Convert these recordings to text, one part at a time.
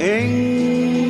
en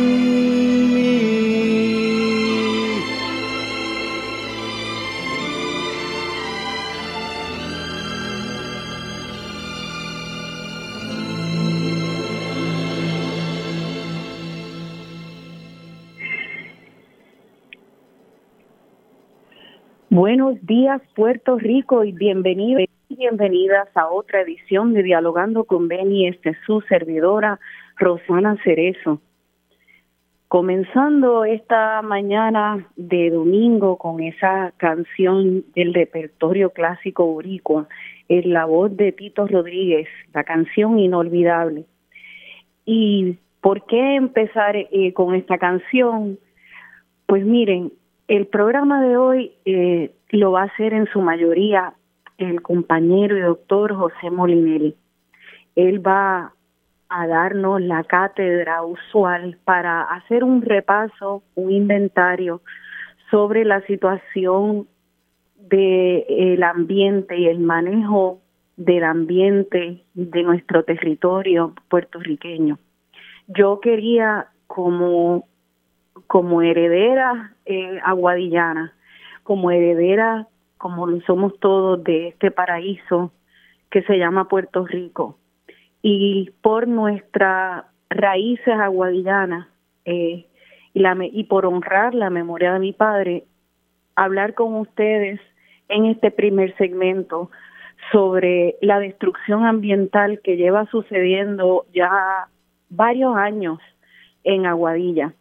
días, Puerto Rico, y bienvenidos y bienvenidas a otra edición de Dialogando con Beni. Este es su servidora, Rosana Cerezo. Comenzando esta mañana de domingo con esa canción del repertorio clásico boricua, en la voz de Tito Rodríguez, la canción inolvidable. ¿Y por qué empezar eh, con esta canción? Pues miren, el programa de hoy eh, lo va a hacer en su mayoría el compañero y doctor José Molinelli. Él va a darnos la cátedra usual para hacer un repaso, un inventario sobre la situación del ambiente y el manejo del ambiente de nuestro territorio puertorriqueño. Yo quería como como heredera eh, aguadillana, como heredera, como lo somos todos, de este paraíso que se llama Puerto Rico. Y por nuestras raíces aguadillanas eh, y, por honrar la memoria de mi padre, hablar con ustedes en este primer segmento sobre la destrucción ambiental que lleva sucediendo ya varios años en Aguadilla.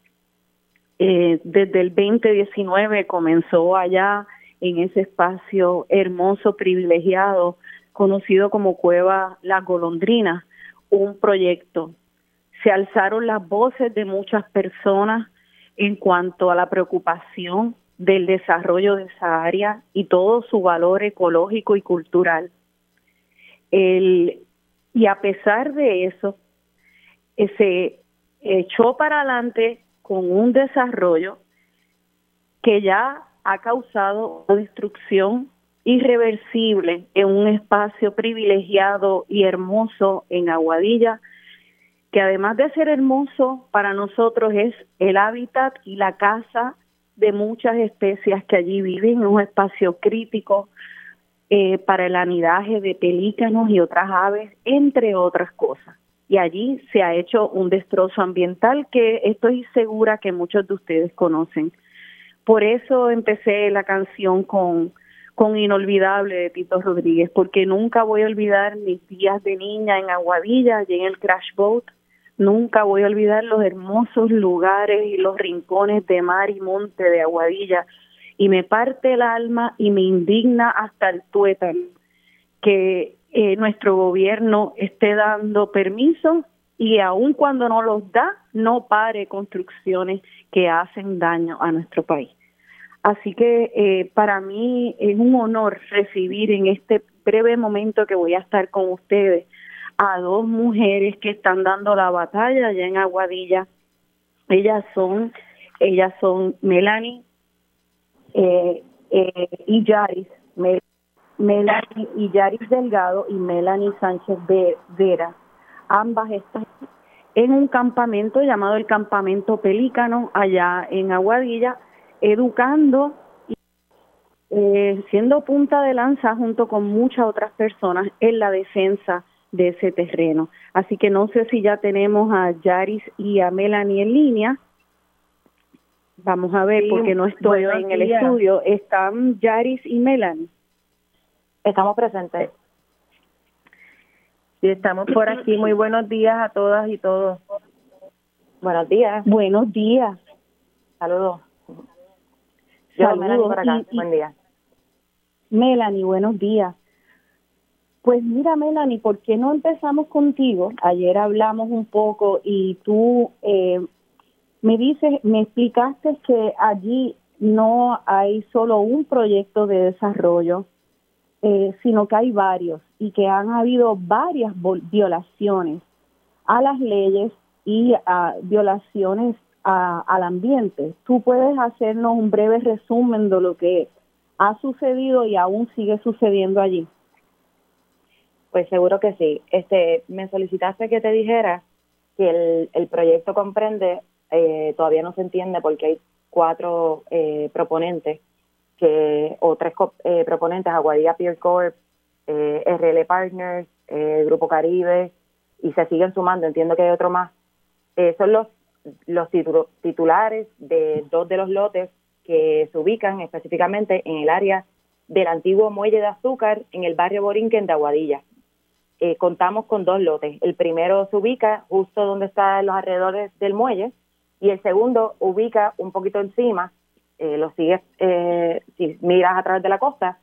Eh, desde el 2019 comenzó allá en ese espacio hermoso, privilegiado, conocido como Cueva La Golondrina, un proyecto. Se alzaron las voces de muchas personas en cuanto a la preocupación del desarrollo de esa área y todo su valor ecológico y cultural. Y a pesar de eso, eh, se echó para adelante con un desarrollo que ya ha causado una destrucción irreversible en un espacio privilegiado y hermoso en Aguadilla, que además de ser hermoso para nosotros es el hábitat y la casa de muchas especies que allí viven, en un espacio crítico eh, para el anidaje de pelícanos y otras aves, entre otras cosas. Y allí se ha hecho un destrozo ambiental que estoy segura que muchos de ustedes conocen. Por eso empecé la canción con, con Inolvidable de Tito Rodríguez, porque nunca voy a olvidar mis días de niña en Aguadilla, allí en el Crash Boat, Nunca voy a olvidar los hermosos lugares y los rincones de mar y monte de Aguadilla y me parte el alma y me indigna hasta el tuétano que eh, nuestro gobierno esté dando permiso y aun cuando no los da, no pare construcciones que hacen daño a nuestro país. Así que eh, para mí es un honor recibir en este breve momento que voy a estar con ustedes a dos mujeres que están dando la batalla allá en Aguadilla. Ellas son, ellas son Melanie eh, eh, y Yaris, Melanie y Yaris Delgado y Melanie Sánchez Vera. Ambas están en un campamento llamado el Campamento Pelícano allá en Aguadilla, educando y eh, siendo punta de lanza junto con muchas otras personas en la defensa de ese terreno. Así que no sé si ya tenemos a Yaris y a Melanie en línea. Vamos a ver, porque no estoy en el estudio. ¿Están Yaris y Melanie? Estamos presentes. Sí, estamos por aquí. Muy buenos días a todas y todos. Buenos días. Buenos días. Saludos. Saludos. Por acá. Buen día. Melanie, buenos días. Pues mira, Melanie, ¿por qué no empezamos contigo? Ayer hablamos un poco y tú eh, me dices, me explicaste que allí no hay solo un proyecto de desarrollo, eh, sino que hay varios y que han habido varias violaciones a las leyes y a violaciones al ambiente. ¿Tú puedes hacernos un breve resumen de lo que ha sucedido y aún sigue sucediendo allí? Pues seguro que sí. Este, me solicitaste que te dijera que el, el proyecto comprende, eh, todavía no se entiende porque hay cuatro eh, proponentes, que o tres eh, proponentes, Aguadilla Peer Corp, eh, RL Partners, eh, Grupo Caribe, y se siguen sumando, entiendo que hay otro más. Eh, son los, los titulares de dos de los lotes que se ubican específicamente en el área del antiguo muelle de azúcar en el barrio Borinquen de Aguadilla. Eh, contamos con dos lotes. El primero se ubica justo donde están los alrededores del muelle y el segundo ubica un poquito encima. Eh, lo sigues, eh, si miras a través de la costa,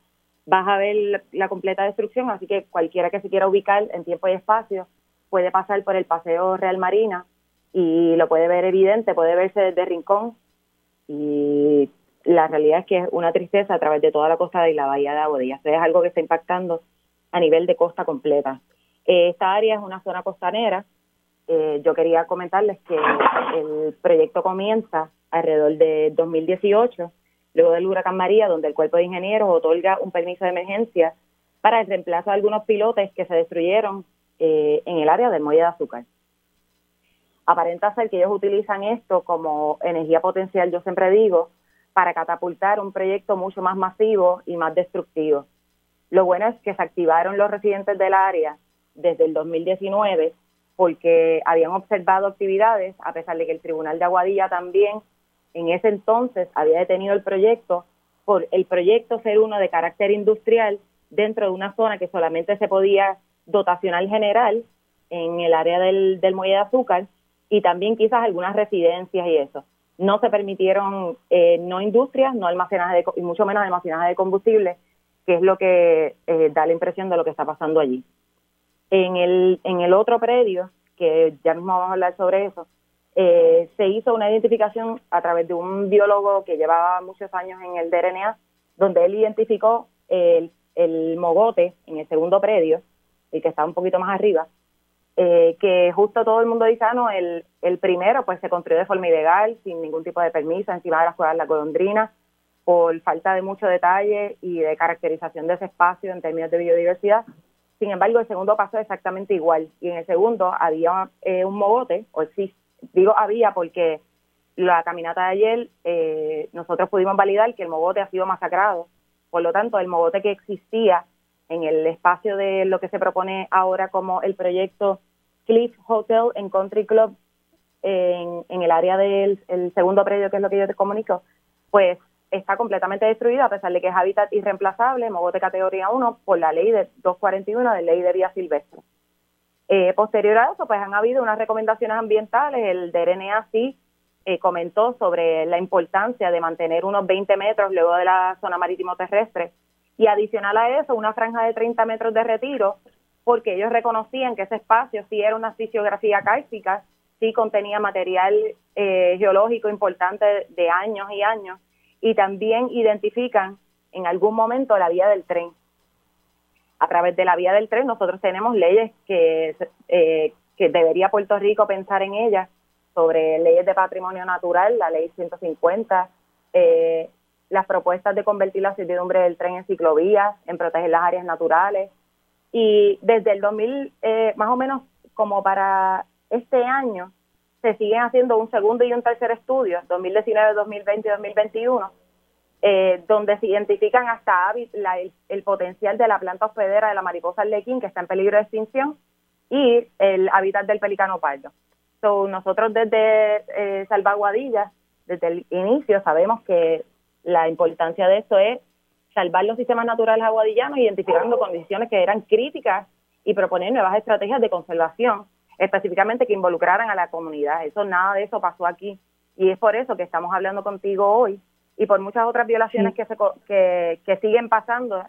vas a ver la, completa destrucción, así que cualquiera que se quiera ubicar en tiempo y espacio puede pasar por el Paseo Real Marina y lo puede ver evidente, puede verse desde Rincón y la realidad es que es una tristeza a través de toda la costa de la bahía de. Esto es algo que está impactando a nivel de costa completa. Eh, esta área es una zona costanera. Eh, yo quería comentarles que el proyecto comienza alrededor de 2018, luego del huracán María, donde el cuerpo de ingenieros otorga un permiso de emergencia para el reemplazo de algunos pilotes que se destruyeron eh, en el área del muelle de azúcar. Aparenta ser que ellos utilizan esto como energía potencial, yo siempre digo, para catapultar un proyecto mucho más masivo y más destructivo. Lo bueno es que se activaron los residentes del área desde el 2019 porque habían observado actividades, a pesar de que el Tribunal de Aguadilla también en ese entonces había detenido el proyecto por el proyecto ser uno de carácter industrial dentro de una zona que solamente se podía dotacional general en el área del, del muelle de azúcar y también quizás algunas residencias y eso. No se permitieron eh, no industrias, no almacenaje de, y mucho menos almacenaje de combustible que es lo que eh, da la impresión de lo que está pasando allí. En el, en el otro predio, que ya mismo vamos a hablar sobre eso, eh, se hizo una identificación a través de un biólogo que llevaba muchos años en el DRNA, donde él identificó el, mogote en el segundo predio, el que está un poquito más arriba, eh, que justo todo el mundo dice, ah, no, el, primero pues se construyó de forma ilegal, sin ningún tipo de permiso, encima de las cuevas de la Colondrina, por falta de mucho detalle y de caracterización de ese espacio en términos de biodiversidad. Sin embargo, el segundo pasó exactamente igual y en el segundo había eh, un mogote, o sí, digo había porque la caminata de ayer eh, nosotros pudimos validar que el mogote ha sido masacrado, por lo tanto el mogote que existía en el espacio de lo que se propone ahora como el proyecto Cliff Hotel en Country Club en, el área del segundo predio, que es lo que yo te comunico, pues está completamente destruido a pesar de que es hábitat irreemplazable, mogote categoría 1, por la ley de 241 de ley de vía silvestre. Eh, posterior a eso, pues han habido unas recomendaciones ambientales, el DRNA sí eh, comentó sobre la importancia de mantener unos 20 metros luego de la zona marítimo terrestre y adicional a eso una franja de 30 metros de retiro porque ellos reconocían que ese espacio sí era una fisiografía cárstica, sí contenía material eh, geológico importante de años y años y también identifican en algún momento la vía del tren. A través de la vía del tren nosotros tenemos leyes que, eh, que debería Puerto Rico pensar en ellas sobre leyes de patrimonio natural, la ley 150, eh, las propuestas de convertir la servidumbre del tren en ciclovías, en proteger las áreas naturales. Y desde el 2000, eh, más o menos como para este año, se siguen haciendo un segundo y un tercer estudio, 2019, 2020 y 2021, eh, donde se identifican hasta el, potencial de la planta hospedera de la mariposa arlequín, que está en peligro de extinción, y el hábitat del pelicano pardo. So, nosotros desde eh, Salvaguadillas, desde el inicio, sabemos que la importancia de esto es salvar los sistemas naturales aguadillanos, identificando condiciones que eran críticas y proponer nuevas estrategias de conservación, específicamente que involucraran a la comunidad. Eso nada de eso pasó aquí y es por eso que estamos hablando contigo hoy y por muchas otras violaciones que, se, que, que siguen pasando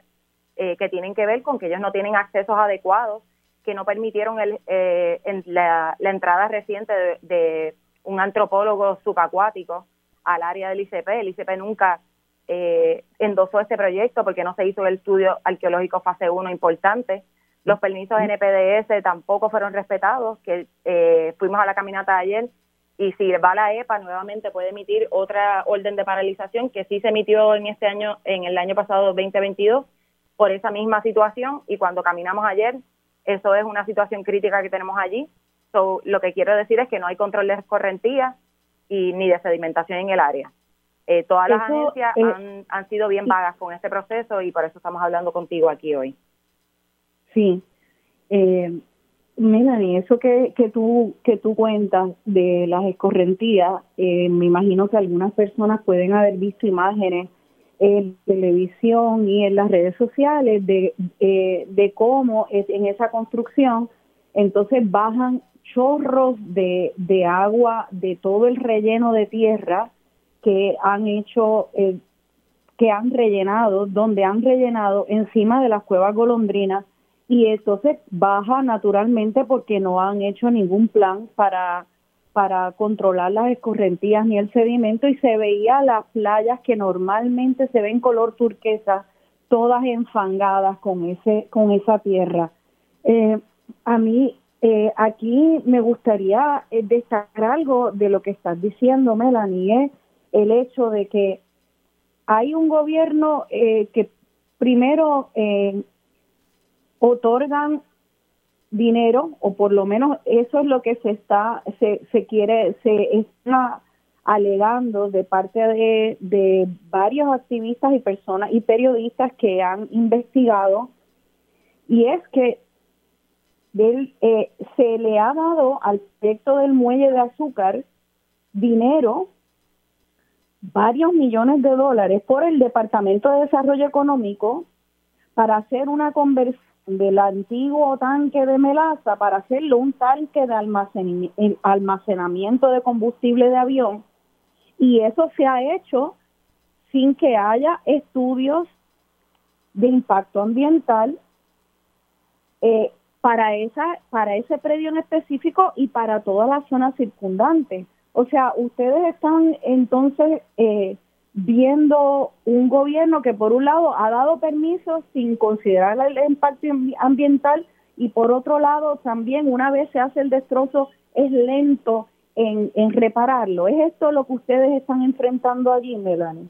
eh, que tienen que ver con que ellos no tienen accesos adecuados, que no permitieron el, eh, en la, entrada reciente de, un antropólogo subacuático al área del ICP. El ICP nunca eh, endosó este proyecto porque no se hizo el estudio arqueológico fase 1 importante. Los permisos NPDS tampoco fueron respetados, que eh, fuimos a la caminata ayer y si va la EPA nuevamente puede emitir otra orden de paralización que sí se emitió en este año, en el año pasado 2022 por esa misma situación y cuando caminamos ayer, eso es una situación crítica que tenemos allí. So, lo que quiero decir es que no hay control de correntía y ni de sedimentación en el área. Eh, todas las agencias eh, han, han sido bien vagas con este proceso y por eso estamos hablando contigo aquí hoy. Sí. Eh, Melanie, eso que, que, tú, que tú cuentas de las escorrentías, eh, me imagino que algunas personas pueden haber visto imágenes en televisión y en las redes sociales de, de cómo es, en esa construcción entonces bajan chorros de, de agua de todo el relleno de tierra que han hecho, eh, que han rellenado, donde han rellenado encima de las cuevas golondrinas y entonces baja naturalmente porque no han hecho ningún plan para para controlar las escorrentías ni el sedimento y se veía las playas que normalmente se ven color turquesa todas enfangadas con ese con esa tierra. Eh, a mí eh, aquí me gustaría destacar algo de lo que estás diciendo Melanie el hecho de que hay un gobierno eh, que primero eh, otorgan dinero o por lo menos eso es lo que se está se, se quiere se está alegando de parte de, de varios activistas y personas y periodistas que han investigado y es que eh, se le ha dado al proyecto del muelle de azúcar dinero varios millones de dólares por el Departamento de Desarrollo Económico para hacer una conversión del antiguo tanque de melaza para hacerlo un tanque de almacenamiento de combustible de avión y eso se ha hecho sin que haya estudios de impacto ambiental eh, para esa para ese predio en específico y para toda la zona circundante. O sea, ustedes están entonces eh, viendo un gobierno que por un lado ha dado permisos sin considerar el impacto ambiental y por otro lado también una vez se hace el destrozo es lento en, repararlo. ¿Es esto lo que ustedes están enfrentando allí, Melanie?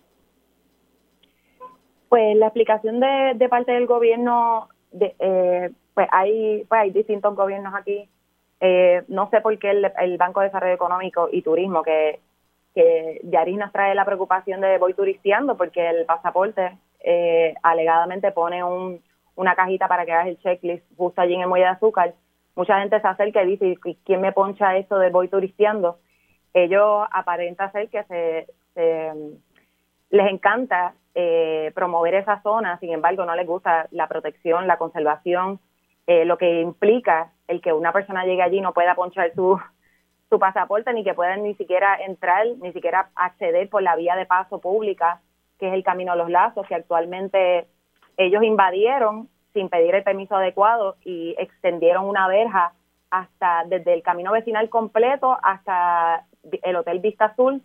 Pues la explicación de, de parte del gobierno, de, eh, pues hay pues hay distintos gobiernos aquí eh, no sé por qué el, Banco de Desarrollo Económico y Turismo, que, que Yaris nos trae la preocupación de voy turisteando, porque el pasaporte eh, alegadamente pone un, una cajita para que hagas el checklist justo allí en el muelle de azúcar. Mucha gente se acerca y dice, ¿quién me poncha esto de voy turisteando? Ellos aparenta ser que se, les encanta eh, promover esa zona, sin embargo no les gusta la protección, la conservación, eh, lo que implica el que una persona llegue allí no pueda ponchar su, su pasaporte ni que puedan ni siquiera entrar, ni siquiera acceder por la vía de paso pública, que es el Camino a los Lazos, que actualmente ellos invadieron sin pedir el permiso adecuado y extendieron una verja hasta desde el camino vecinal completo hasta el Hotel Vista Azul,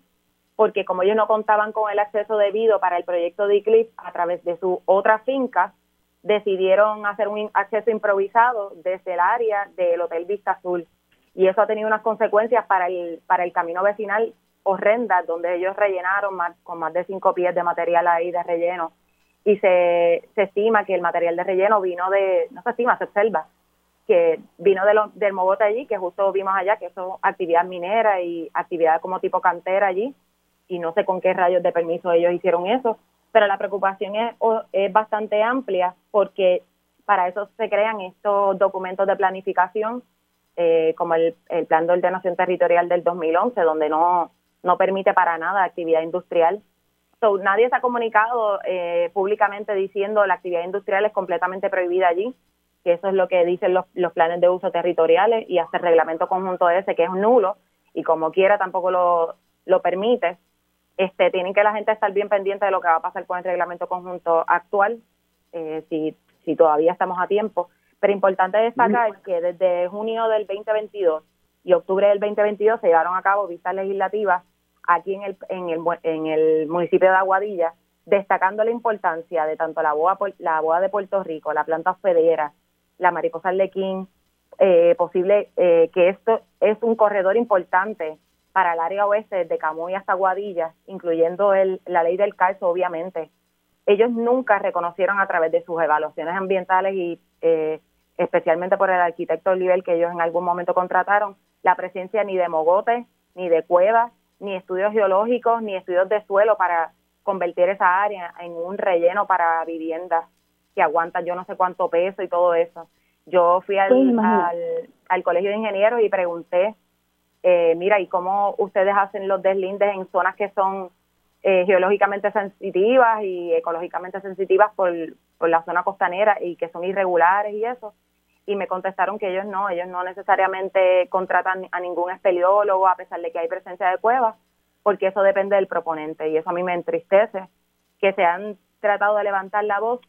porque como ellos no contaban con el acceso debido para el proyecto de Eclipse a través de su otra finca, decidieron hacer un acceso improvisado desde el área del Hotel Vista Azul y eso ha tenido unas consecuencias para el, para el camino vecinal horrendas, donde ellos rellenaron más, con más de cinco pies de material ahí de relleno. Y se, se estima que el material de relleno vino de, no se estima, se observa, que vino de lo, del mogote allí, que justo vimos allá, que eso actividad minera y actividad como tipo cantera allí, y no sé con qué rayos de permiso ellos hicieron eso, pero la preocupación es, es bastante amplia porque para eso se crean estos documentos de planificación eh, como el, el, Plan de Ordenación Territorial del 2011, donde no, no permite para nada actividad industrial. So, nadie se ha comunicado eh, públicamente diciendo la actividad industrial es completamente prohibida allí, que eso es lo que dicen los, los planes de uso territoriales y hasta el reglamento conjunto ese, que es nulo y como quiera tampoco lo, lo permite. Este, tienen que la gente estar bien pendiente de lo que va a pasar con el reglamento conjunto actual, eh, si, si todavía estamos a tiempo pero importante destacar que desde junio del 2022 y octubre del 2022 se llevaron a cabo vistas legislativas aquí en el, en el, en el municipio de Aguadilla, destacando la importancia de tanto la boa, la boa de Puerto Rico, la planta hospedera, la mariposa arlequín, eh, posible eh, que esto es un corredor importante para el área oeste, desde Camuy hasta Aguadilla, incluyendo el, la ley del calzo, obviamente. Ellos nunca reconocieron a través de sus evaluaciones ambientales y eh, especialmente por el arquitecto Oliver que ellos en algún momento contrataron, la presencia ni de mogotes, ni de cuevas, ni estudios geológicos, ni estudios de suelo para convertir esa área en un relleno para viviendas que aguantan yo no sé cuánto peso y todo eso. Yo fui al, al, colegio de ingenieros y pregunté, eh, mira, ¿y cómo ustedes hacen los deslindes en zonas que son eh, geológicamente sensitivas y ecológicamente sensitivas por, por la zona costanera y que son irregulares y eso? y me contestaron que ellos no, ellos no necesariamente contratan a ningún espeleólogo a pesar de que hay presencia de cuevas, porque eso depende del proponente y eso a mí me entristece, que se han tratado de levantar la voz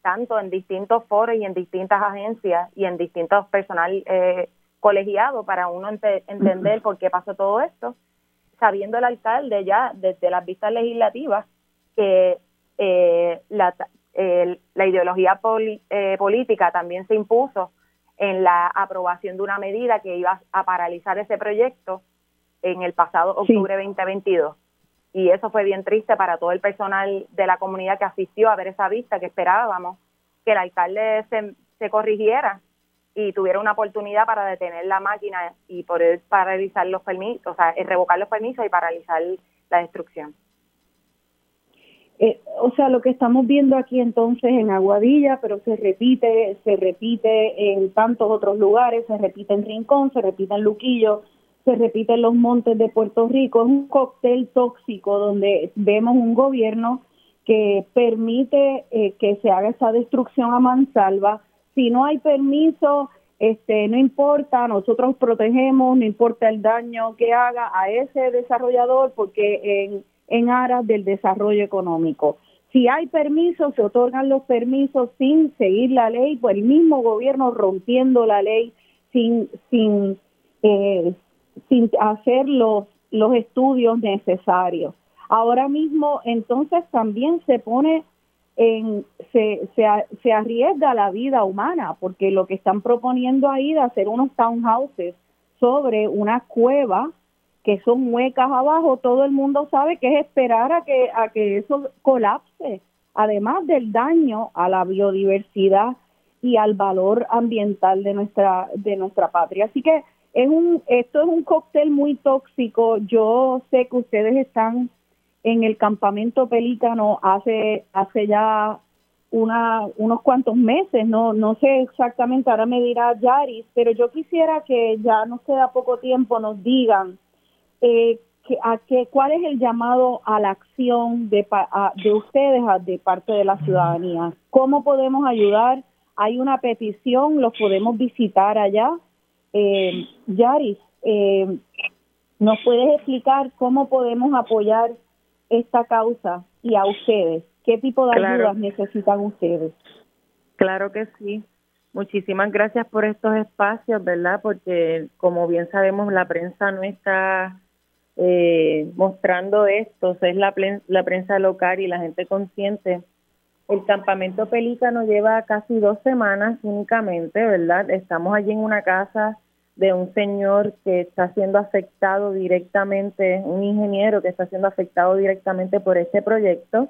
tanto en distintos foros y en distintas agencias y en distintos personal eh, colegiado para uno entender por qué pasó todo esto, sabiendo el alcalde ya desde las vistas legislativas que eh, la, la ideología eh, política también se impuso en la aprobación de una medida que iba a paralizar ese proyecto en el pasado octubre 2022. Y eso fue bien triste para todo el personal de la comunidad que asistió a ver esa vista, que esperábamos que el alcalde se, se corrigiera y tuviera una oportunidad para detener la máquina y poder paralizar los permisos, o sea, revocar los permisos y paralizar la destrucción. Eh, o sea, lo que estamos viendo aquí entonces en Aguadilla, pero se repite, se repite en tantos otros lugares, se repite en Rincón, se repite en Luquillo, se repite en los montes de Puerto Rico, es un cóctel tóxico donde vemos un gobierno que permite eh, que se haga esa destrucción a mansalva. Si no hay permiso, este, no importa, nosotros protegemos, no importa el daño que haga a ese desarrollador, porque en en aras del desarrollo económico. Si hay permisos, se otorgan los permisos sin seguir la ley, pues el mismo gobierno rompiendo la ley sin, sin, eh, sin hacer los, los estudios necesarios. Ahora mismo, entonces, también se pone en, se, se, se arriesga la vida humana, porque lo que están proponiendo ahí de hacer unos townhouses sobre una cueva que son huecas abajo, todo el mundo sabe que es esperar a que, a que eso colapse, además del daño a la biodiversidad y al valor ambiental de nuestra, de nuestra patria. Así que es un, esto es un cóctel muy tóxico. Yo sé que ustedes están en el campamento pelícano hace, hace ya una, unos cuantos meses, no, no sé exactamente, ahora me dirá Yaris, pero yo quisiera que ya nos queda poco tiempo, nos digan eh, que, a qué, cuál es el llamado a la acción de, de ustedes de parte de la ciudadanía, cómo podemos ayudar, hay una petición, los podemos visitar allá. Eh, Yaris, eh, ¿nos puedes explicar cómo podemos apoyar esta causa y a ustedes? ¿Qué tipo de ayudas necesitan ustedes? Claro que sí. Muchísimas gracias por estos espacios, ¿verdad? Porque como bien sabemos, la prensa no está eh, mostrando esto, es la, la prensa local y la gente consciente. El campamento Pelícano lleva casi dos semanas únicamente, ¿verdad? Estamos allí en una casa de un señor que está siendo afectado directamente, un ingeniero que está siendo afectado directamente por este proyecto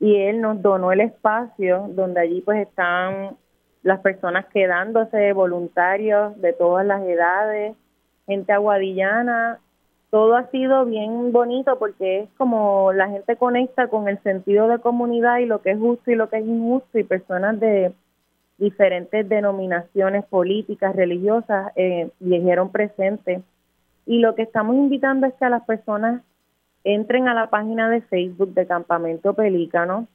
y él nos donó el espacio donde allí pues están las personas quedándose, voluntarios de todas las edades, gente aguadillana, todo ha sido bien bonito porque es como la gente conecta con el sentido de comunidad y lo que es justo y lo que es injusto y personas de diferentes denominaciones políticas, religiosas, eh, dijeron. Y lo que estamos invitando es que a las personas entren a la página de Facebook de Campamento Pelícano,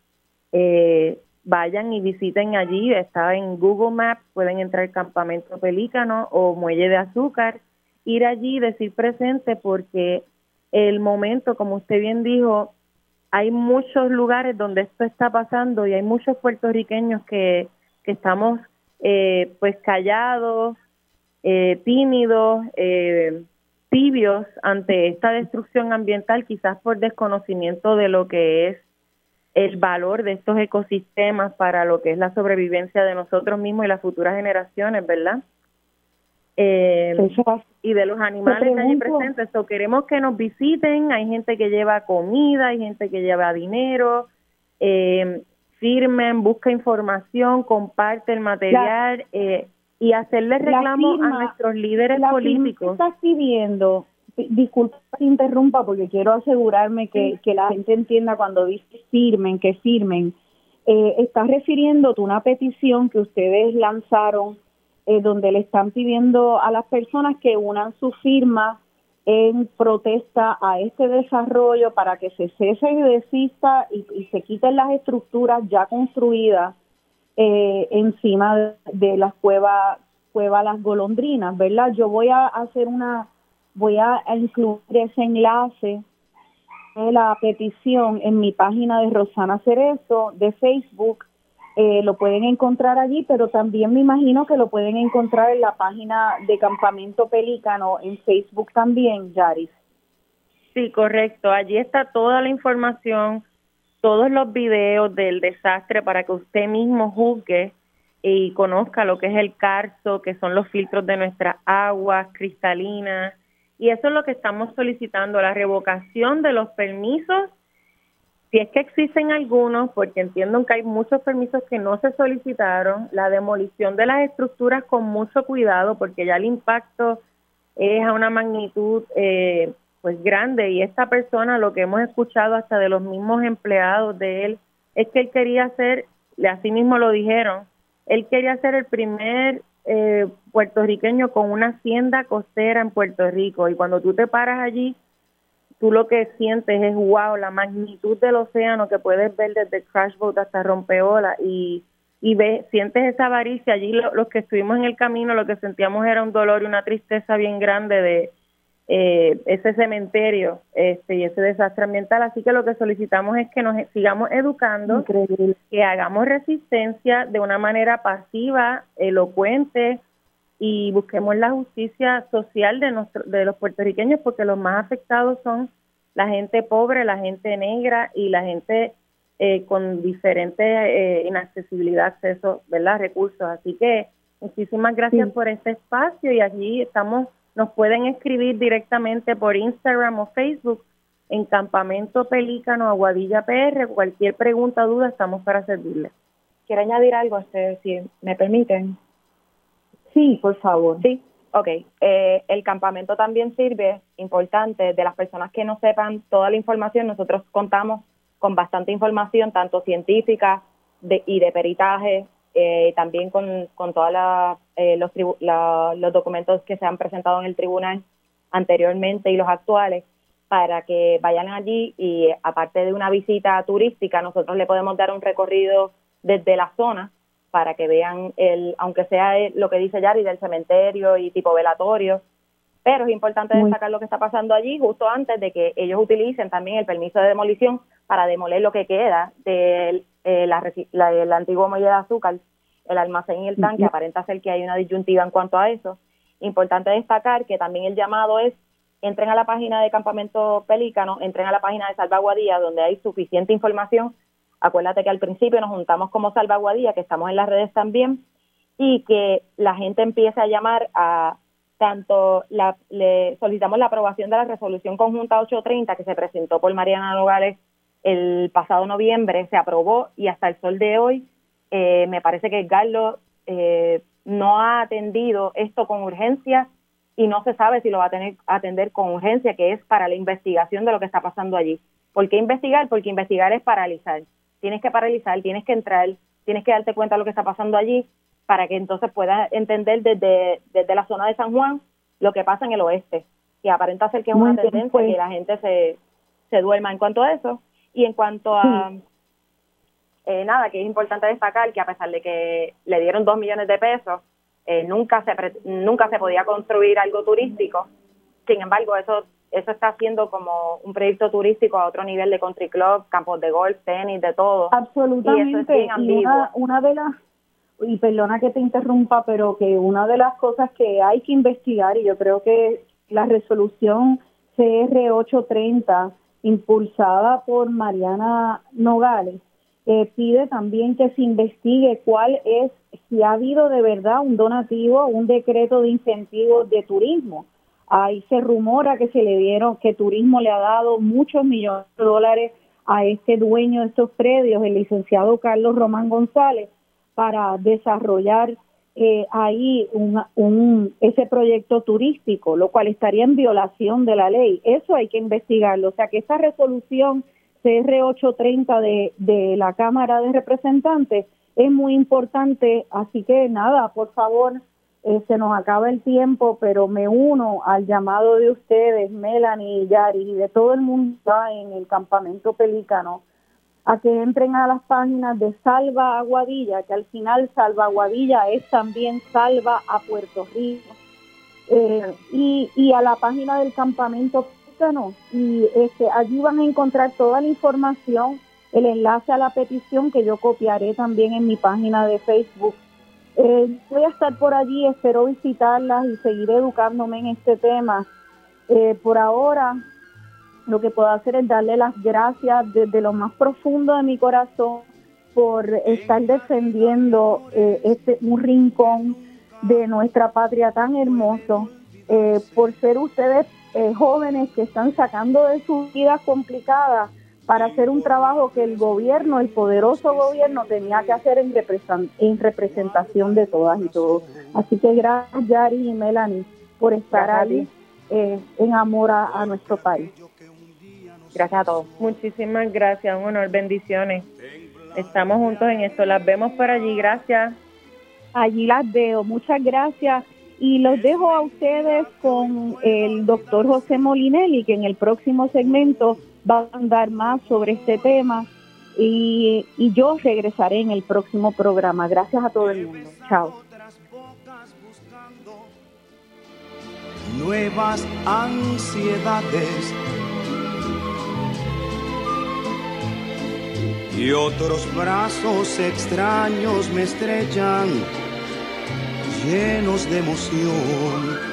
eh, vayan y visiten allí, está en Google Maps, pueden entrar Campamento Pelícano o Muelle de Azúcar, ir allí y decir presente porque el momento, como usted bien dijo, hay muchos lugares donde esto está pasando y hay muchos puertorriqueños que, que estamos eh, pues callados, eh, tímidos, eh, tibios ante esta destrucción ambiental, quizás por desconocimiento de lo que es el valor de estos ecosistemas para lo que es la sobrevivencia de nosotros mismos y las futuras generaciones, ¿verdad? Eh, y de los animales allí presentes. So, queremos que nos visiten, hay gente que lleva comida, hay gente que lleva dinero, eh, firmen, busca información, comparte el material. eh, y hacerle reclamo a nuestros líderes políticos. estás pidiendo, disculpa que interrumpa porque quiero asegurarme que, que la gente entienda cuando dice firmen, que firmen. Eh, estás refiriéndote a una petición que ustedes lanzaron eh, donde le están pidiendo a las personas que unan su firma en protesta a este desarrollo para que se cese y desista y, y se quiten las estructuras ya construidas eh, encima de, las cuevas cueva Las Golondrinas, ¿verdad? Yo voy a hacer una, voy a incluir ese enlace de la petición en mi página de Rosana Cerezo de Facebook. Eh, lo pueden encontrar allí, pero también me imagino que lo pueden encontrar en la página de Campamento Pelícano en Facebook también, Yaris. Sí, correcto. Allí está toda la información todos los videos del desastre para que usted mismo juzgue y conozca lo que es el carso, que son los filtros de nuestras aguas cristalinas. Y eso es lo que estamos solicitando, la revocación de los permisos, si es que existen algunos, porque entiendo que hay muchos permisos que no se solicitaron, la demolición de las estructuras con mucho cuidado, porque ya el impacto es a una magnitud eh, pues grande y esta persona lo que hemos escuchado hasta de los mismos empleados de él es que él quería ser, así mismo lo dijeron, él quería ser el primer eh, puertorriqueño con una hacienda costera en Puerto Rico y cuando tú te paras allí, tú lo que sientes es wow, la magnitud del océano que puedes ver desde Crash Boat hasta Rompeola y, y ves, sientes esa avaricia allí, los que estuvimos en el camino lo que sentíamos era un dolor y una tristeza bien grande de eh, ese cementerio este, y ese desastre ambiental. Así que lo que solicitamos es que nos sigamos educando, que hagamos resistencia de una manera pasiva, elocuente y busquemos la justicia social de, nuestro, de los puertorriqueños porque los más afectados son la gente pobre, la gente negra y la gente eh, con diferente eh, inaccesibilidad, acceso, ¿verdad? Recursos. Así que muchísimas gracias por este espacio y aquí estamos nos pueden escribir directamente por Instagram o Facebook en Campamento Pelícano Aguadilla PR. Cualquier pregunta o duda, estamos para servirles. ¿Quiere añadir algo, este, si me permiten? Sí, por favor. Sí, ok. Eh, el campamento también sirve, importante, de las personas que no sepan toda la información, nosotros contamos con bastante información, tanto científica, de, y de peritaje, eh, también con, con todos eh, los, los documentos que se han presentado en el tribunal anteriormente y los actuales, para que vayan allí y aparte de una visita turística, nosotros le podemos dar un recorrido desde la zona para que vean, el, aunque sea lo que dice Yari del cementerio y tipo velatorio, pero es importante destacar lo que está pasando allí justo antes de que ellos utilicen también el permiso de demolición para demoler lo que queda de eh, la, la, antiguo muelle de azúcar, el almacén y el tanque. Aparenta ser que hay una disyuntiva en cuanto a eso. Importante destacar que también el llamado es entren a la página de Campamento Pelícano, entren a la página de Salvaguadía, donde hay suficiente información. Acuérdate que al principio nos juntamos como Salvaguadía, que estamos en las redes también, y que la gente empiece a llamar a tanto la, le solicitamos la aprobación de la resolución conjunta 830 que se presentó por Mariana Nogales el pasado noviembre, se aprobó y hasta el sol de hoy eh, me parece que Carlos eh, no ha atendido esto con urgencia y no se sabe si lo va a tener atender con urgencia, que es para la investigación de lo que está pasando allí. ¿Por qué investigar? Porque investigar es paralizar. Tienes que paralizar, tienes que entrar, tienes que darte cuenta de lo que está pasando allí para que entonces puedas entender desde, desde la zona de San Juan lo que pasa en el oeste. Y aparenta ser que es una tendencia pues. que la gente se, se duerma en cuanto a eso. Y en cuanto a, eh, nada, que es importante destacar que a pesar de que le dieron dos millones de pesos, eh, nunca se nunca se podía construir algo turístico. Sin embargo, eso eso está haciendo como un proyecto turístico a otro nivel de country club, campos de golf, tenis, de todo. Absolutamente. Y, una, de las y perdona que te interrumpa, pero que una de las cosas que hay que investigar y yo creo que la resolución CR 830 impulsada por Mariana Nogales eh, pide también que se investigue cuál es, si ha habido de verdad un donativo, un decreto de incentivos de turismo. Ahí se rumora que se le dieron, que turismo le ha dado muchos millones de dólares a este dueño de estos predios, el licenciado Carlos Román González, para desarrollar eh, ahí un, ese proyecto turístico, lo cual estaría en violación de la ley. Eso hay que investigarlo. O sea que esa resolución CR830 de, de la Cámara de Representantes es muy importante, así que nada, por favor, eh, se nos acaba el tiempo, pero me uno al llamado de ustedes, Melanie, Yari y de todo el mundo en el campamento Pelícano, a que entren a las páginas de Salva Aguadilla, que al final Salva Aguadilla es también Salva a Puerto Rico, eh, y, y a la página del campamento y este, allí van a encontrar toda la información, el enlace a la petición que yo copiaré también en mi página de Facebook. Eh, voy a estar por allí, espero visitarlas y seguir educándome en este tema. Eh, por ahora, lo que puedo hacer es darle las gracias desde lo más profundo de mi corazón por estar defendiendo eh, este un rincón de nuestra patria tan hermoso, por ser ustedes eh, jóvenes que están sacando de sus vidas complicadas para hacer un trabajo que el gobierno, el poderoso gobierno, tenía que hacer en, en representación de todas y todos. Así que gracias, Yari y Melanie, por estar ahí eh, en amor a, nuestro país. Gracias a todos. Muchísimas gracias, un honor, bendiciones. Estamos juntos en esto, las vemos por allí, gracias. Allí las veo, muchas gracias y los dejo a ustedes con el doctor José Molinelli, que en el próximo segmento va a andar más sobre este tema. Y, y yo regresaré en el próximo programa. Gracias a todo el mundo. Chao. Nuevas ansiedades y otros brazos extraños me estrechan llenos de emoción.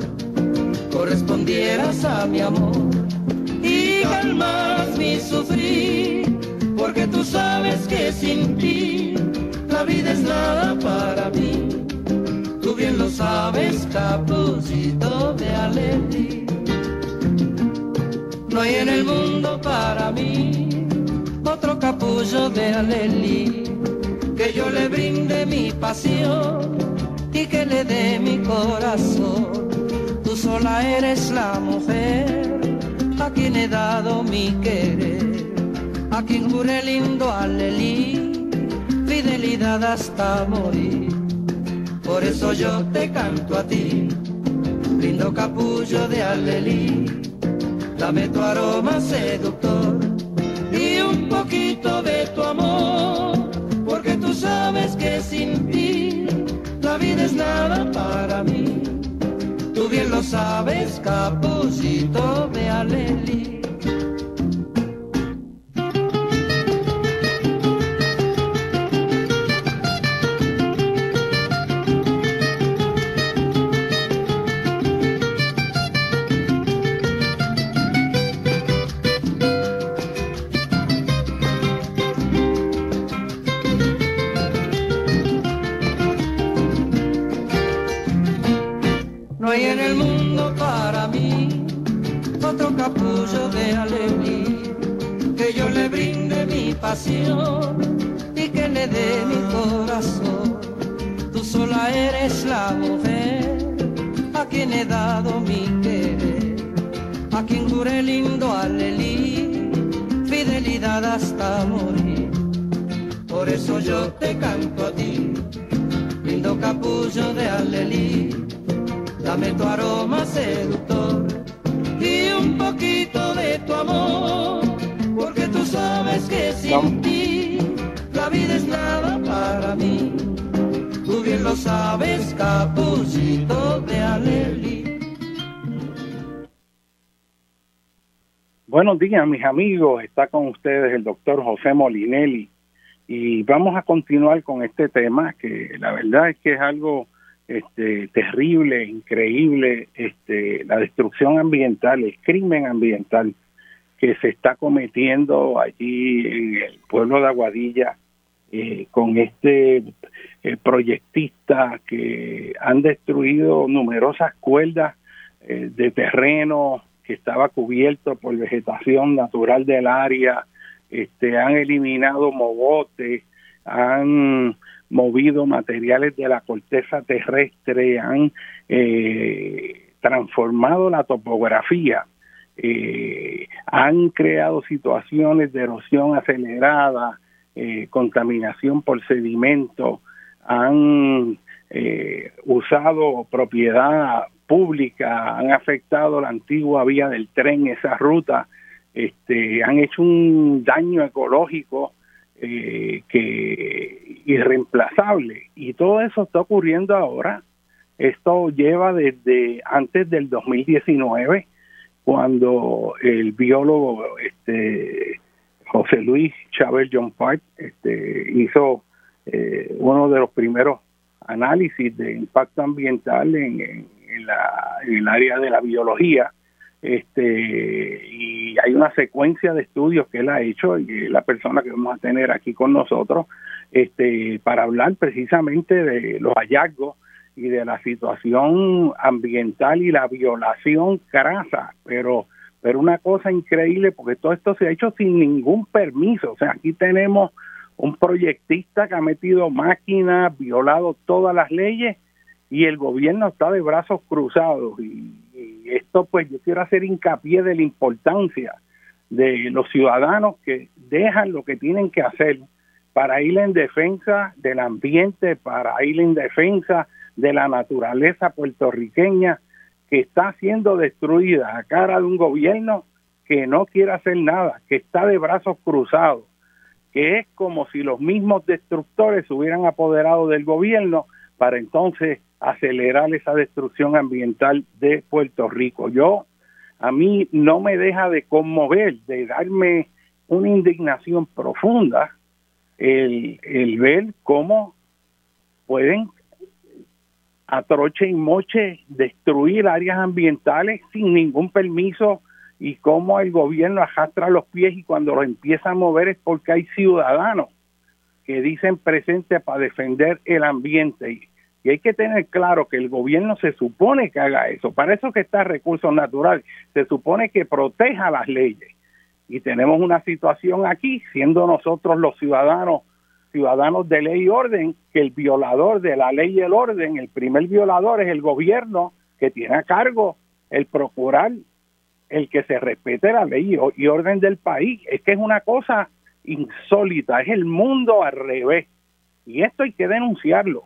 correspondieras a mi amor y calmas mi sufrir porque tú sabes que sin ti la vida es nada para mí. Tú bien lo sabes, capucito de Aleli. No hay en el mundo para mí otro capullo de Aleli que yo le brinde mi pasión y que le dé mi corazón. Sola eres la mujer a quien he dado mi querer, a quien juré lindo alelí, fidelidad hasta morir. Por eso yo te canto a ti, lindo capullo de alelí, dame tu aroma seductor y un poquito de tu amor, porque tú sabes que sin ti la vida es nada para mí. Bien lo sabes, capucito de Aleli. Eso yo te canto a ti, lindo capullo de Aleli dame tu aroma seductor y un poquito de tu amor, porque tú sabes que sin ti la vida es nada para mí. Tú bien lo sabes, capuchito de Aleli. Buenos días, mis amigos. Está con ustedes el doctor José Molinelli. Y vamos a continuar con este tema que la verdad es que es algo este, terrible, increíble, este, la destrucción ambiental, el crimen ambiental que se está cometiendo allí en el pueblo de Aguadilla eh, con este eh, proyectista que han destruido numerosas cuerdas eh, de terreno que estaba cubierto por vegetación natural del área, este, han eliminado mogotes, han movido materiales de la corteza terrestre, han eh, transformado la topografía, eh, han creado situaciones de erosión acelerada, eh, contaminación por sedimento, han eh, usado propiedad pública, han afectado la antigua vía del tren, esa ruta, este, han hecho un daño ecológico eh, que irreemplazable y todo eso está ocurriendo ahora. Esto lleva desde antes del 2019 cuando el biólogo este José Luis Chávez John Park este, hizo eh, uno de los primeros análisis de impacto ambiental en, el área de la biología este y hay una secuencia de estudios que él ha hecho y la persona que vamos a tener aquí con nosotros este para hablar precisamente de los hallazgos y de la situación ambiental y la violación crasa pero pero una cosa increíble porque todo esto se ha hecho sin ningún permiso. O sea aquí tenemos un proyectista que ha metido máquinas violado todas las leyes y el gobierno está de brazos cruzados. Y esto pues yo quiero hacer hincapié de la importancia de los ciudadanos que dejan lo que tienen que hacer para ir en defensa del ambiente, para ir en defensa de la naturaleza puertorriqueña que está siendo destruida a cara de un gobierno que no quiere hacer nada, que está de brazos cruzados, que es como si los mismos destructores se hubieran apoderado del gobierno para entonces acelerar esa destrucción ambiental de Puerto Rico. Yo, a mí no me deja de conmover, de darme una indignación profunda el, el ver cómo pueden a troche y moche destruir áreas ambientales sin ningún permiso y cómo el gobierno arrastra los pies y cuando los empieza a mover es porque hay ciudadanos que dicen presente para defender el ambiente. Y, hay que tener claro que el gobierno se supone que haga eso. Para eso que está recursos naturales, se supone que proteja las leyes. Y tenemos una situación aquí, siendo nosotros los ciudadanos, ciudadanos de ley y orden, que el violador de la ley y el orden, el primer violador es el gobierno que tiene a cargo el procurar el que se respete la ley y orden del país. Es que es una cosa insólita, es el mundo al revés. Y esto hay que denunciarlo,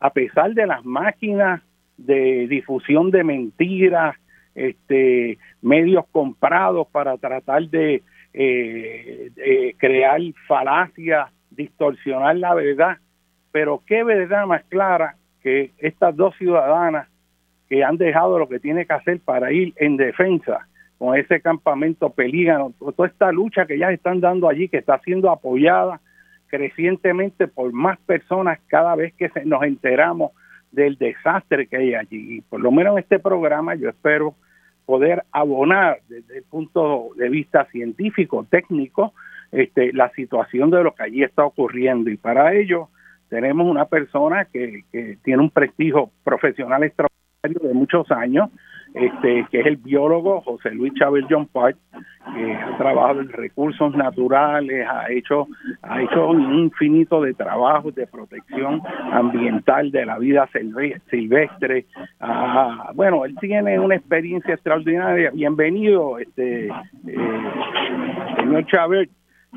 a pesar de las máquinas de difusión de mentiras, este, medios comprados para tratar de, eh, crear falacias, distorsionar la verdad. Pero qué verdad más clara que estas dos ciudadanas que han dejado lo que tiene que hacer para ir en defensa con ese campamento pelígano, toda esta lucha que ya están dando allí, que está siendo apoyada crecientemente por más personas cada vez que nos enteramos del desastre que hay allí. Y por lo menos en este programa yo espero poder abonar desde el punto de vista científico, técnico, este, la situación de lo que allí está ocurriendo. Y para ello tenemos una persona que, que tiene un prestigio profesional extraordinario de muchos años, este, que es el biólogo José Luis Chávez John Park, que ha trabajado en recursos naturales, ha hecho, ha hecho un infinito de trabajos de protección ambiental de la vida silvestre. Ah, bueno, él tiene una experiencia extraordinaria. Bienvenido, este eh, señor Chávez.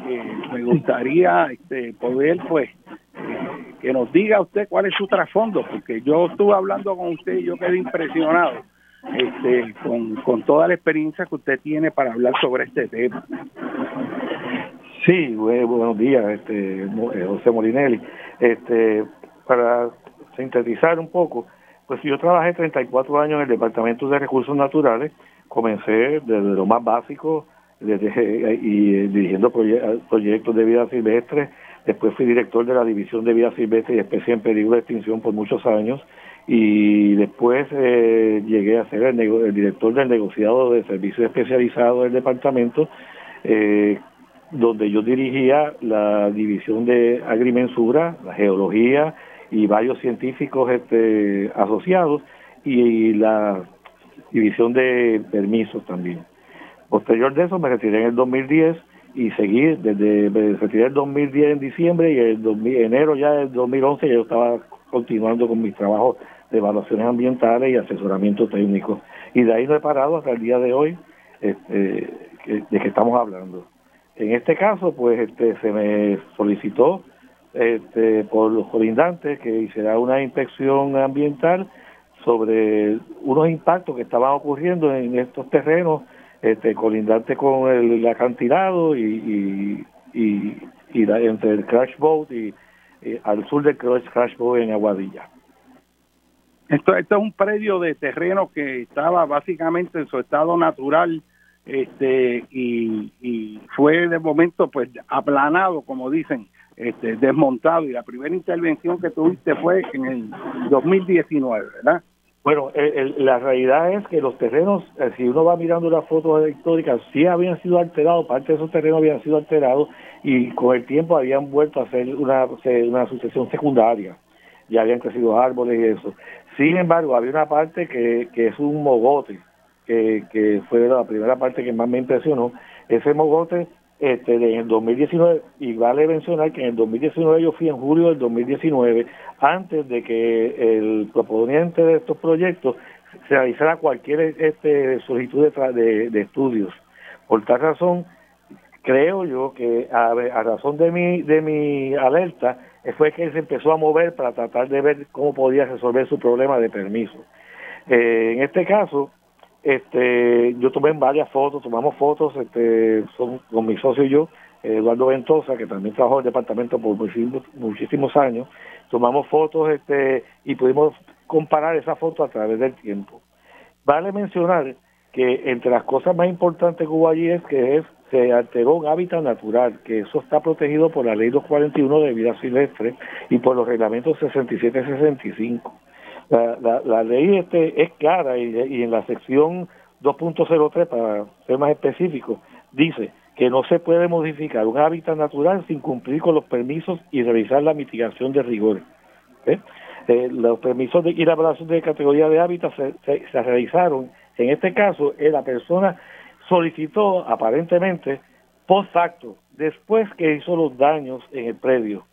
Eh, me gustaría este, poder, pues, eh, que nos diga usted cuál es su trasfondo, porque yo estuve hablando con usted y yo quedé impresionado este, con, toda la experiencia que usted tiene para hablar sobre este tema. Sí, buenos días, este, eh, José Molinelli. Este, para sintetizar un poco, pues yo trabajé 34 años en el Departamento de Recursos Naturales, comencé desde lo más básico desde, y eh, dirigiendo proyectos de vida silvestre, después fui director de la División de Vida Silvestre y Especie en Peligro de Extinción por muchos años, y después eh, llegué a ser el, director del negociado de servicios especializados del departamento, eh, donde yo dirigía la división de agrimensura, la geología y varios científicos este, asociados y la división de permisos también. Posterior de eso me retiré en el 2010 y seguí desde me retiré el 2010 en diciembre y el enero ya del 2011 yo estaba continuando con mis trabajos de evaluaciones ambientales y asesoramiento técnico. Y de ahí no he parado hasta el día de hoy este, de que estamos hablando. En este caso, pues este, se me solicitó este, por los colindantes que hiciera una inspección ambiental sobre unos impactos que estaban ocurriendo en estos terrenos este, colindantes con el, acantilado y, y, y, entre el crash boat y, al sur del crash boat en Aguadilla. Esto, esto es un predio de terreno que estaba básicamente en su estado natural este y, fue de momento pues aplanado como dicen este desmontado. Y la primera intervención que tuviste fue en el 2019 verdad bueno la realidad es que los terrenos eh, si uno va mirando las fotos históricas sí habían sido alterados parte de esos terrenos habían sido alterados y con el tiempo habían vuelto a ser una una sucesión secundaria. Ya habían crecido árboles y eso. Sin embargo, había una parte que, que es un mogote, que, que fue la primera parte que más me impresionó. Ese mogote este, en el 2019, y vale mencionar que en el 2019 yo fui en julio del 2019, antes de que el proponente de estos proyectos se realizara cualquier este, solicitud de, de, estudios. Por tal razón, creo yo que a, a razón de mi, de mi alerta, fue que él se empezó a mover para tratar de ver cómo podía resolver su problema de permiso. Eh, en este caso, este, yo tomé varias fotos, tomamos fotos este, son, con mi socio y yo, Eduardo Ventosa, que también trabajó en el departamento por muchísimos, muchísimos años, tomamos fotos este, y pudimos comparar esa foto a través del tiempo. Vale mencionar que entre las cosas más importantes que hubo allí es que es se alteró un hábitat natural, que eso está protegido por la ley 241 de vida silvestre y por los reglamentos 67 y 65. La, la, ley este es clara y, en la sección 2.03, para ser más específico, dice que no se puede modificar un hábitat natural sin cumplir con los permisos y realizar la mitigación de rigores. ¿eh? Eh, los permisos de, y la evaluación de categoría de hábitat se, se, realizaron. En este caso, eh, la persona solicitó aparentemente post facto, después que hizo los daños en el predio.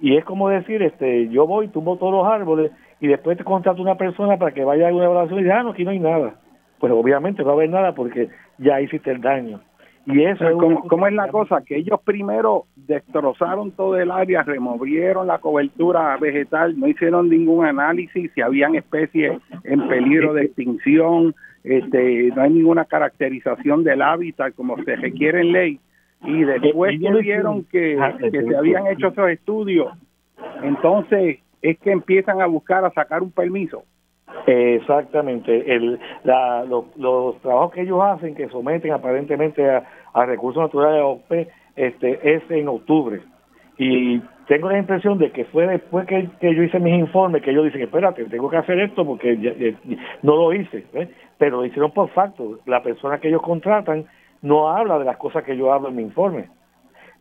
Y es como decir, este, yo voy, tumbo todos los árboles y después te contrato una persona para que vaya a una evaluación y diga, ah, no, aquí no hay nada. Pues obviamente no va a haber nada porque ya hiciste el daño. Y eso es ¿Cómo, es la cosa? Que ellos primero destrozaron todo el área, removieron la cobertura vegetal, no hicieron ningún análisis si habían especies en peligro de extinción, este, no hay ninguna caracterización del hábitat como se requiere en ley. Y después que vieron que, que se habían hecho esos estudios, entonces es que empiezan a buscar a sacar un permiso. Exactamente. El, la, los trabajos que ellos hacen, que someten aparentemente a, recursos naturales OP, este, es en octubre. Y tengo la impresión de que fue después que, yo hice mis informes que ellos dicen, espérate, tengo que hacer esto porque no lo hice. Pero lo hicieron por facto. La persona que ellos contratan no habla de las cosas que yo hablo en mi informe.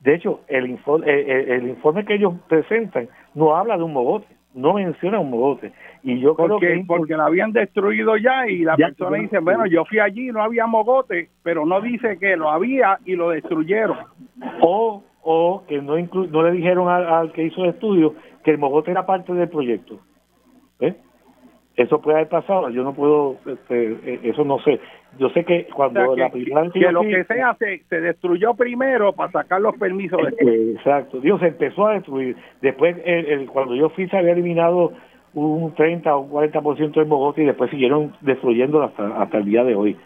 De hecho, el informe, el informe que ellos presentan no habla de un mogote no menciona un mogote. Y yo porque, creo que porque la habían destruido ya y la persona dice, bueno, yo fui allí no había mogote, pero no dice que lo había y lo destruyeron. O o que no no le dijeron al, que hizo el estudio que el mogote era parte del proyecto. ¿Eh? Eso puede haber pasado, yo no puedo, este, eh, eso no sé. Yo sé que cuando la primera que, lo que sea se, se destruyó primero para sacar los permisos. Eh, exacto, Dios se empezó a destruir. Después, el, cuando yo fui, se había eliminado un 30 o un 40% del mogote y después siguieron destruyendo hasta, hasta el día de hoy.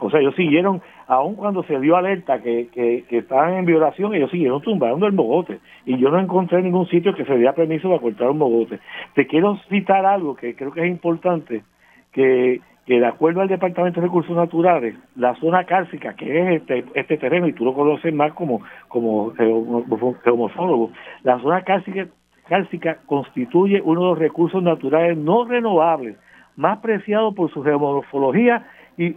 O sea, ellos siguieron, aun cuando se dio alerta que, que, estaban en violación, ellos siguieron tumbando el mogote. Y yo no encontré ningún sitio que se diera permiso para cortar un mogote. Te quiero citar algo que creo que es importante, que, que de acuerdo al Departamento de Recursos Naturales, la zona cárcica, que es este, este terreno, y tú lo conoces más como, como geomorfólogo, la zona cárcica, constituye uno de los recursos naturales no renovables más preciados por su geomorfología y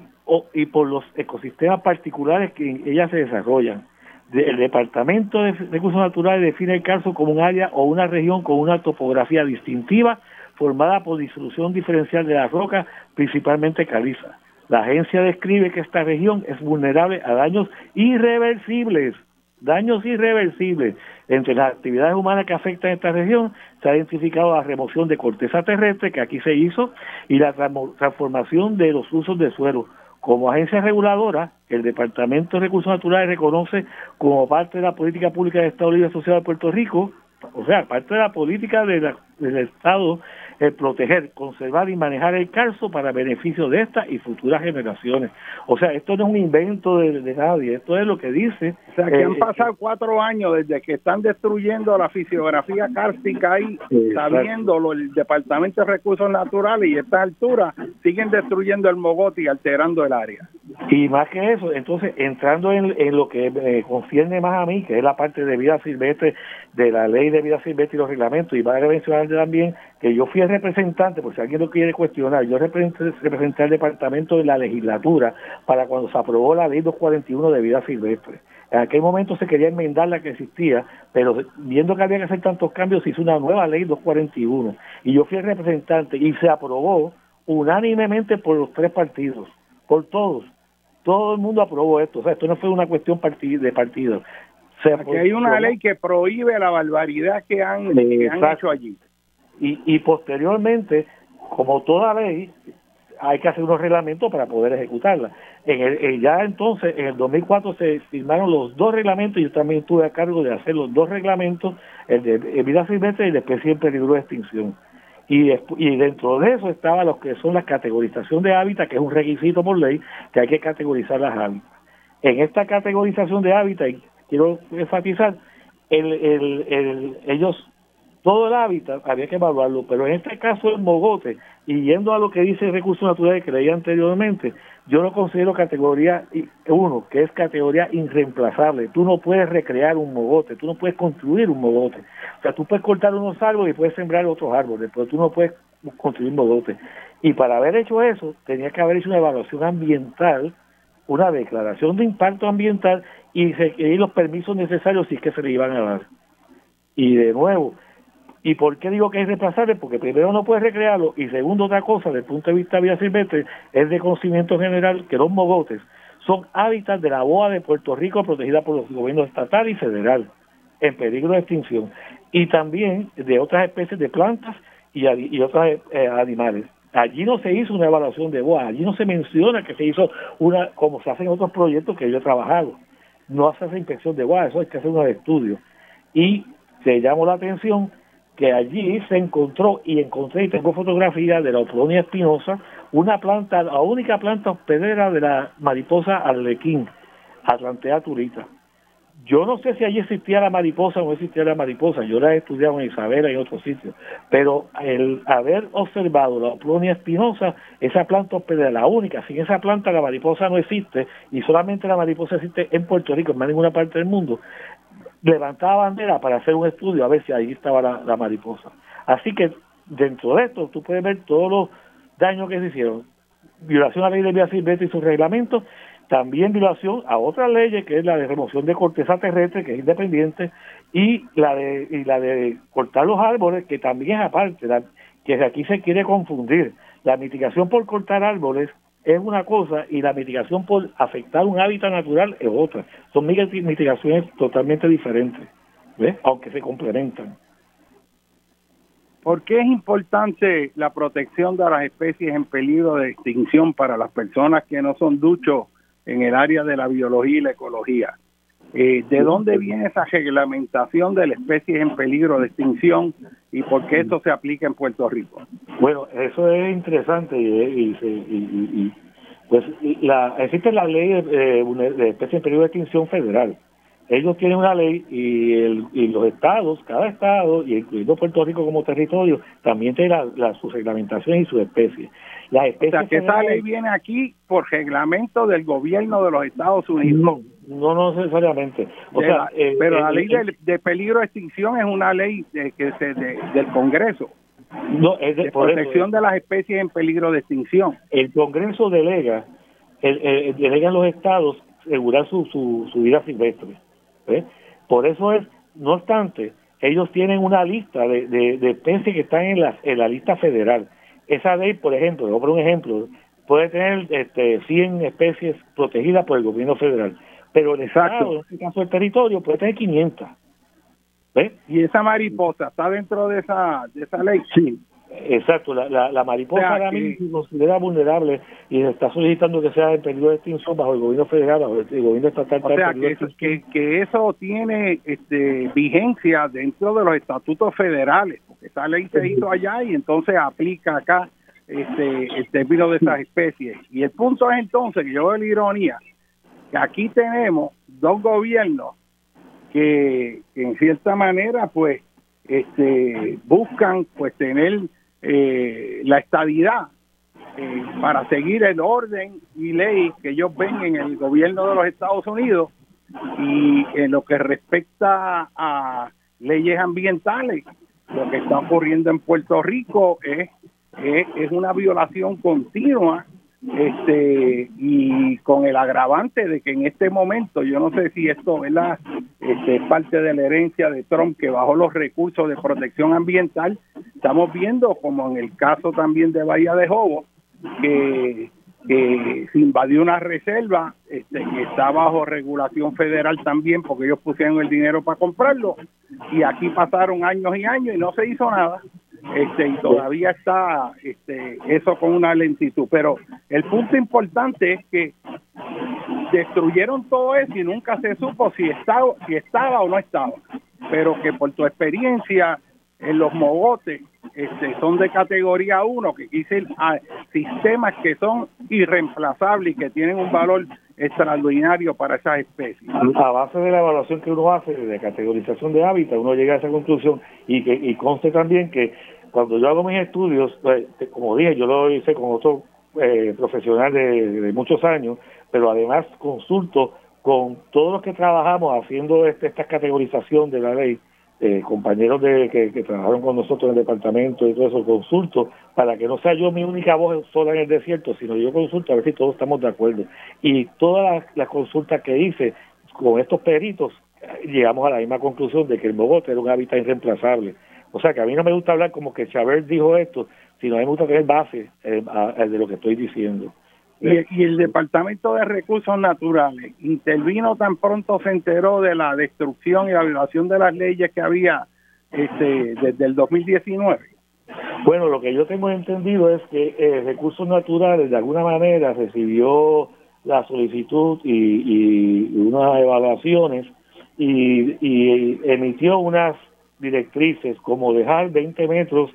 y por los ecosistemas particulares que en ellas se desarrollan. El Departamento de Recursos Naturales define el caso como un área o una región con una topografía distintiva formada por disolución diferencial de la roca, principalmente caliza. La agencia describe que esta región es vulnerable a daños irreversibles, daños irreversibles. Entre las actividades humanas que afectan esta región se ha identificado la remoción de corteza terrestre, que aquí se hizo, y la transformación de los usos de suelo, como agencia reguladora, el Departamento de Recursos Naturales reconoce como parte de la política pública del Estado Libre Asociado de Puerto Rico, o sea, parte de la política del Estado, el proteger, conservar y manejar el calzo para beneficio de esta y futuras generaciones. O sea, esto no es un invento de, nadie, esto es lo que dice. O sea, que han eh, pasado cuatro años desde que están destruyendo la fisiografía cárstica ahí, sabiéndolo el Departamento de Recursos Naturales y a esta altura siguen destruyendo el mogote y alterando el área. Y más que eso, entonces, entrando en, lo que me concierne más a mí, que es la parte de vida silvestre, de la ley de vida silvestre y los reglamentos, y va a mencionar también que yo fui el representante, por si alguien lo quiere cuestionar, yo representé, representé al departamento de la legislatura para cuando se aprobó la ley 241 de vida silvestre. En aquel momento se quería enmendar la que existía, pero viendo que había que hacer tantos cambios, se hizo una nueva ley 241. Y yo fui el representante y se aprobó unánimemente por los tres partidos, por todos. Todo el mundo aprobó esto. O sea, esto no fue una cuestión de partido. O hay una ley que prohíbe la barbaridad que han, que han hecho allí y, y posteriormente, como toda ley, hay que hacer unos reglamentos para poder ejecutarla. En el, ya entonces, en el 2004 se firmaron los dos reglamentos, y yo también estuve a cargo de hacer los dos reglamentos, el de vida silvestre y el de especie en peligro de extinción. Y, y dentro de eso estaba lo que son la categorización de hábitat, que es un requisito por ley, que hay que categorizar las hábitats. En esta categorización de hábitat, quiero enfatizar, el, el, el, ellos todo el hábitat había que evaluarlo, pero en este caso el mogote, y yendo a lo que dice Recursos Naturales que leía anteriormente, yo lo considero categoría uno, que es categoría irreemplazable. Tú no puedes recrear un mogote, tú no puedes construir un mogote. O sea, tú puedes cortar unos árboles y puedes sembrar otros árboles, pero tú no puedes construir un mogote. Y para haber hecho eso, tenía que haber hecho una evaluación ambiental, una declaración de impacto ambiental y, se, y los permisos necesarios si es que se le iban a dar. Y de nuevo, ¿y por qué digo que es reemplazable? Porque primero no puedes recrearlo y segundo otra cosa, desde el punto de vista de vida silvestre, es de conocimiento general que los mogotes son hábitats de la boa de Puerto Rico protegida por los gobiernos estatal y federal en peligro de extinción y también de otras especies de plantas y, y otros eh, animales. Allí no se hizo una evaluación de boa, allí no se menciona que se hizo una, como se hace en otros proyectos que yo he trabajado. No hace esa inspección de boa, eso hay que hacer un estudio. Y se llamó la atención que allí se encontró, y encontré, y tengo fotografía de la Oplonia espinosa, una planta, la única planta hospedera de la mariposa arlequín, Atlantea turita. Yo no sé si allí existía la mariposa o no existía la mariposa, yo la he estudiado en Isabela y en otros sitios, pero el haber observado la Oplonia espinosa, esa planta hospedera, la única, sin esa planta la mariposa no existe y solamente la mariposa existe en Puerto Rico, en más ninguna parte del mundo, levantaba bandera para hacer un estudio a ver si ahí estaba la, mariposa. Así que dentro de esto tú puedes ver todos los daños que se hicieron. Violación a la ley de vía silvestre y sus reglamentos, también violación a otras leyes, que es la de remoción de corteza terrestre, que es independiente, y la de, y la de cortar los árboles, que también es aparte, que aquí se quiere confundir. La mitigación por cortar árboles es una cosa y la mitigación por afectar un hábitat natural es otra. Son mitigaciones totalmente diferentes, ¿ves? aunque se complementan. ¿Por qué es importante la protección de las especies en peligro de extinción para las personas que no son duchos en el área de la biología y la ecología? Eh, ¿De dónde viene esa reglamentación de las especies en peligro de extinción y por qué esto se aplica en Puerto Rico? Bueno, eso es interesante y, y, pues la, existe la ley de, de especies en peligro de extinción federal. Ellos tienen una ley y, el, y los estados, cada estado, y incluyendo Puerto Rico como territorio, también tiene la, la, su reglamentación y sus especies. Las especies o sea, que esa ley viene aquí por reglamento del gobierno de los Estados Unidos. No, no necesariamente. O sea, eh, pero la ley de, peligro de extinción es una ley de, que se, del Congreso. No, es de, protección de las especies en peligro de extinción. El Congreso delega, el, delega a los estados asegurar su, su, su vida silvestre. Por eso es, no obstante, ellos tienen una lista de, de, especies que están en la, en la lista federal. Esa ley, por ejemplo, por un ejemplo, puede tener este, 100 especies protegidas por el gobierno federal pero el Estado, en este caso el territorio, puede tener 500. ¿Ves? ¿Y esa mariposa está dentro de esa, de esa ley? Sí, exacto. La, la, mariposa ahora mismo se considera vulnerable y se está solicitando que sea en periodo de extinción bajo el gobierno federal, bajo el, gobierno estatal. O sea, que eso, que, que eso tiene este, vigencia dentro de los estatutos federales, porque esa ley se hizo allá y entonces aplica acá este, el término de esas especies. Y el punto es entonces, que yo veo la ironía, que aquí tenemos dos gobiernos que, en cierta manera pues este buscan pues tener eh, la estabilidad eh, para seguir el orden y ley que ellos ven en el gobierno de los Estados Unidos y en lo que respecta a leyes ambientales lo que está ocurriendo en Puerto Rico es, es una violación continua este y con el agravante de que en este momento yo no sé si esto ¿verdad? Este, es parte de la herencia de Trump que bajó los recursos de protección ambiental estamos viendo como en el caso también de Bahía de Jobo que, se invadió una reserva este, que está bajo regulación federal también porque ellos pusieron el dinero para comprarlo y aquí pasaron años y años y no se hizo nada este y todavía está este eso con una lentitud. Pero el punto importante es que destruyeron todo eso y nunca se supo si estaba si estaba o no estaba pero que por tu experiencia en los mogotes este, son de categoría 1, que dicen sistemas que son irreemplazables y que tienen un valor extraordinario para esas especies. A base de la evaluación que uno hace de categorización de hábitat, uno llega a esa conclusión y que y conste también que cuando yo hago mis estudios, pues, como dije, yo lo hice con otro eh, profesional de, muchos años, pero además consulto con todos los que trabajamos haciendo este, esta categorización de la ley eh, compañeros de que, trabajaron con nosotros en el departamento y todo eso, consulto para que no sea yo mi única voz sola en el desierto, sino yo consulto a ver si todos estamos de acuerdo. Y todas las, consultas que hice con estos peritos, llegamos a la misma conclusión de que el Bogotá era un hábitat irreemplazable. O sea que a mí no me gusta hablar como que Chávez dijo esto, sino a mí me gusta tener base eh, de lo que estoy diciendo. Y, el Departamento de Recursos Naturales intervino tan pronto se enteró de la destrucción y la violación de las leyes que había este, desde el 2019. Bueno, lo que yo tengo entendido es que eh, Recursos Naturales de alguna manera recibió la solicitud y, unas evaluaciones y, y emitió unas directrices como dejar 20 metros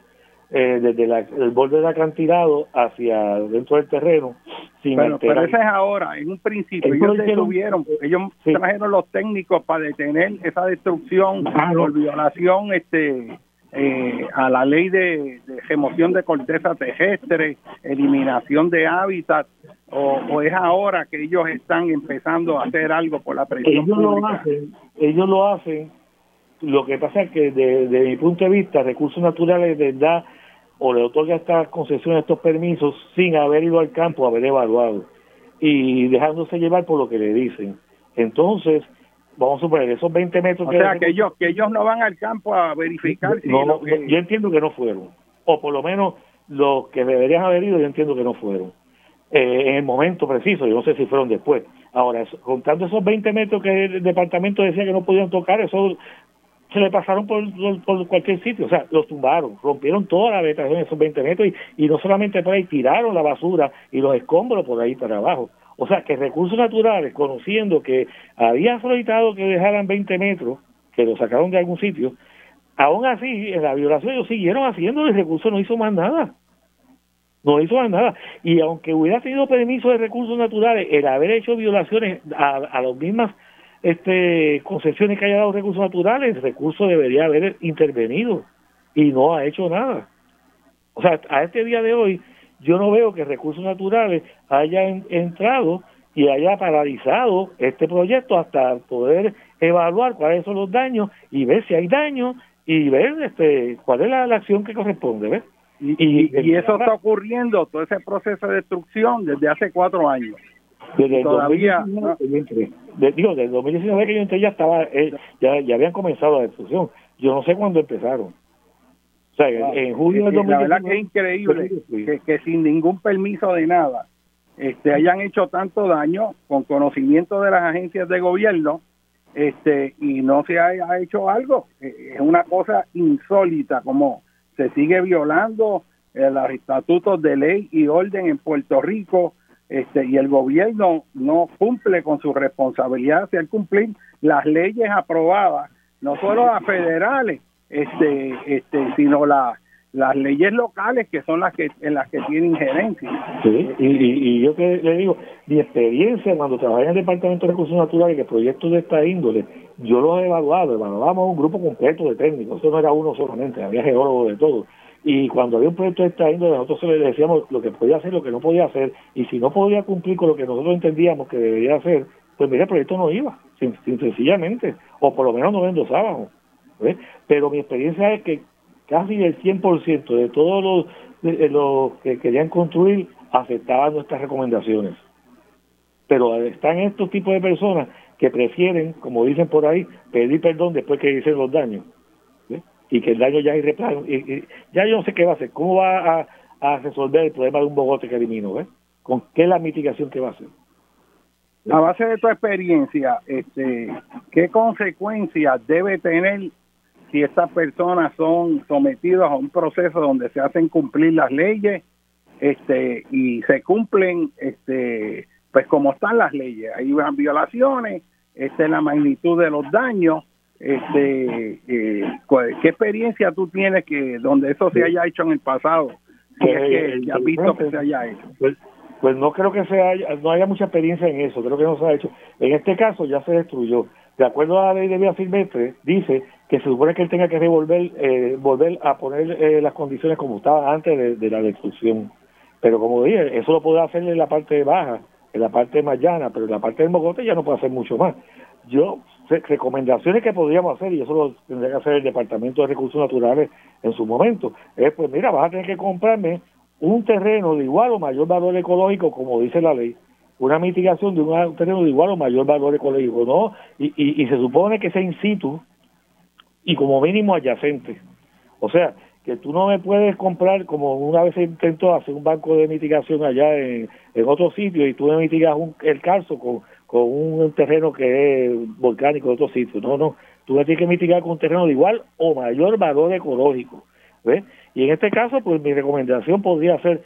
eh, desde el borde del acantilado hacia dentro del terreno. Sin bueno, pero eso es ahora, en un principio. ellos detuvieron, ellos trajeron los técnicos para detener esa destrucción por violación este eh, a la ley de, remoción de corteza terrestre, eliminación de hábitat, o, es ahora que ellos están empezando a hacer algo por la presión ellos Lo hacen, ellos lo hacen, lo que pasa es que desde mi punto de vista, recursos naturales de verdad o le otorga estas concesiones, estos permisos, sin haber ido al campo, haber evaluado y dejándose llevar por lo que le dicen. Entonces, vamos a suponer, esos 20 metros... O sea, que ellos, que ellos no van al campo a verificar si no, Yo entiendo que no fueron, o por lo menos los que deberían haber ido, yo entiendo que no fueron. Eh, en el momento preciso, yo no sé si fueron después. Ahora, contando esos 20 metros que el departamento decía que no podían tocar, eso se le pasaron por, por, cualquier sitio, o sea, los tumbaron, rompieron toda la vegetación esos 20 metros y, no solamente por ahí, tiraron la basura y los escombros por ahí para abajo. O sea, que recursos naturales, conociendo que había solicitado que dejaran 20 metros, que lo sacaron de algún sitio, aún así, en la violación ellos siguieron haciendo, el recurso no hizo más nada. No hizo más nada. Y aunque hubiera tenido permiso de recursos naturales, el haber hecho violaciones a, a las mismas este concesiones que haya dado recursos naturales, el recurso debería haber intervenido y no ha hecho nada. O sea, a este día de hoy yo no veo que recursos naturales haya entrado y haya paralizado este proyecto hasta poder evaluar cuáles son los daños y ver si hay daños y ver este cuál es la, acción que corresponde, ¿ves? Y, y, eso está ocurriendo, todo ese proceso de destrucción desde hace cuatro años. Desde todavía, digo, desde el 2019 que yo entré ya estaba, eh, ya, ya habían comenzado la destrucción. Yo no sé cuándo empezaron. O sea, en julio del 2019. La verdad que es increíble que, que, sin ningún permiso de nada este hayan hecho tanto daño con conocimiento de las agencias de gobierno este y no se haya hecho algo. Eh, es una cosa insólita como se sigue violando eh, los estatutos de ley y orden en Puerto Rico este, y el gobierno no cumple con su responsabilidad de cumplir las leyes aprobadas, no solo las federales, este, este, sino las las leyes locales que son las que en las que tiene injerencia. Sí, y, yo que le digo, mi experiencia cuando trabajé en el Departamento de Recursos Naturales, que proyectos de esta índole, yo los he evaluado, evaluamos un grupo completo de técnicos, eso no era uno solamente, había geólogos de todo y cuando había un proyecto de esta nosotros le decíamos lo que podía hacer, lo que no podía hacer, y si no podía cumplir con lo que nosotros entendíamos que debería hacer, pues mira, el proyecto no iba, sin, sencillamente, o por lo menos no lo endosábamos. Pero mi experiencia es que casi el 100% de todos los, de, los que querían construir aceptaban nuestras recomendaciones. Pero están estos tipos de personas que prefieren, como dicen por ahí, pedir perdón después que dicen los daños y que el daño ya es y, ya yo no sé qué va a hacer, cómo va a, resolver el problema de un bogote que eliminó, ¿ves? ¿Con qué la mitigación que va a hacer? A base de tu experiencia, este, ¿qué consecuencias debe tener si estas personas son sometidas a un proceso donde se hacen cumplir las leyes este, y se cumplen este, pues como están las leyes? Hay violaciones, esta es la magnitud de los daños este eh, qué experiencia tú tienes que donde eso se haya hecho en el pasado si es que ya has visto que se haya hecho. pues, pues no creo que se haya, no haya mucha experiencia en eso creo que no se ha hecho. En este caso ya se destruyó. De acuerdo a la ley de vía silvestre dice que se supone que él tenga que devolver eh, volver a poner eh, las condiciones como estaban antes de, la destrucción. Pero como dije eso lo puede hacer en la parte baja en la parte más llana pero en la parte del mogote ya no puede hacer mucho más. Yo recomendaciones que podríamos hacer, y eso lo tendría que hacer el Departamento de Recursos Naturales en su momento, es pues mira, vas a tener que comprarme un terreno de igual o mayor valor ecológico, como dice la ley, una mitigación de un terreno de igual o mayor valor ecológico, ¿no? Y, y, se supone que sea in situ y como mínimo adyacente. O sea, que tú no me puedes comprar, como una vez intentó hacer un banco de mitigación allá en, otro sitio y tú me mitigas el calzo con, con un terreno que es volcánico de otro sitio. No, no, tú me tienes que mitigar con un terreno de igual o mayor valor ecológico. ¿ves? Y en este caso, pues mi recomendación podría ser,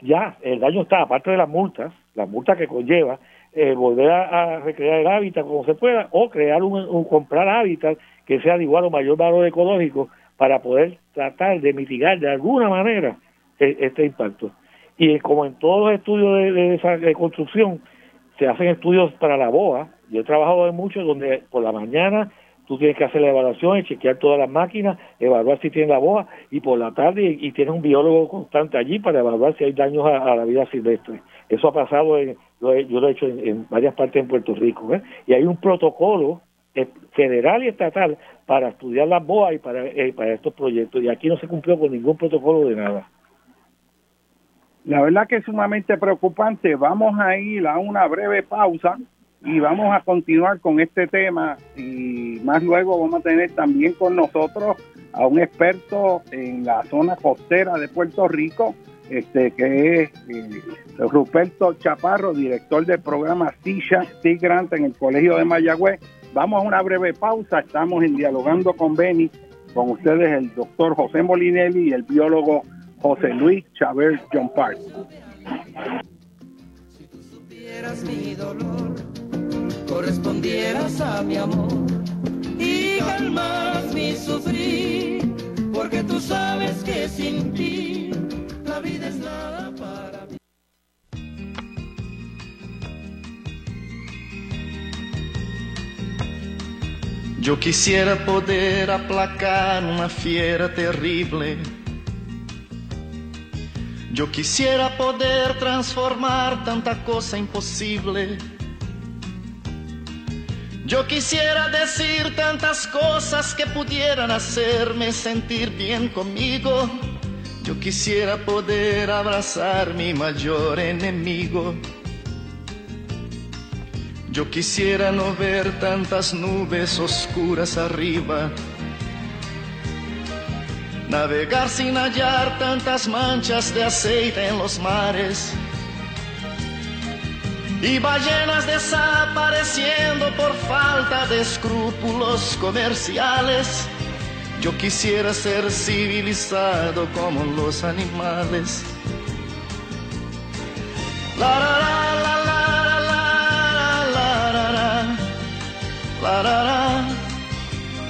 ya, el daño está, aparte de las multas, las multas que conlleva, eh, volver a, recrear el hábitat como se pueda, o crear un, comprar hábitat que sea de igual o mayor valor ecológico para poder tratar de mitigar de alguna manera e, este impacto. Y como en todos los estudios de, esa construcción, se hacen estudios para la BOA. Yo he trabajado en muchos donde por la mañana tú tienes que hacer la evaluación y chequear todas las máquinas, evaluar si tienen la BOA, y por la tarde y, tienes un biólogo constante allí para evaluar si hay daños a, la vida silvestre. Eso ha pasado, en, yo lo he hecho en, varias partes en Puerto Rico. ¿eh? Y hay un protocolo eh, federal y estatal para estudiar las BOA y para, eh, para estos proyectos. Y aquí no se cumplió con ningún protocolo de nada. La verdad que es sumamente preocupante. Vamos a ir a una breve pausa y vamos a continuar con este tema y más luego vamos a tener también con nosotros a un experto en la zona costera de Puerto Rico, este que es eh, Ruperto Chaparro, director del programa SISHA, Grant en el Colegio de Mayagüez Vamos a una breve pausa. Estamos en Dialogando con Beni, con ustedes el doctor José Molinelli y el biólogo José Luis Chávez John Park. Si tú supieras mi dolor, correspondieras a mi amor y calmas mi sufrir, porque tú sabes que sin ti la vida es nada para mí. Yo quisiera poder aplacar una fiera terrible. Yo quisiera poder transformar tanta cosa imposible. Yo quisiera decir tantas cosas que pudieran hacerme sentir bien conmigo. Yo quisiera poder abrazar mi mayor enemigo. Yo quisiera no ver tantas nubes oscuras arriba, navegar sin hallar tantas manchas de aceite en los mares y ballenas desapareciendo por falta de escrúpulos comerciales. Yo quisiera ser civilizado como los animales. La, la, la,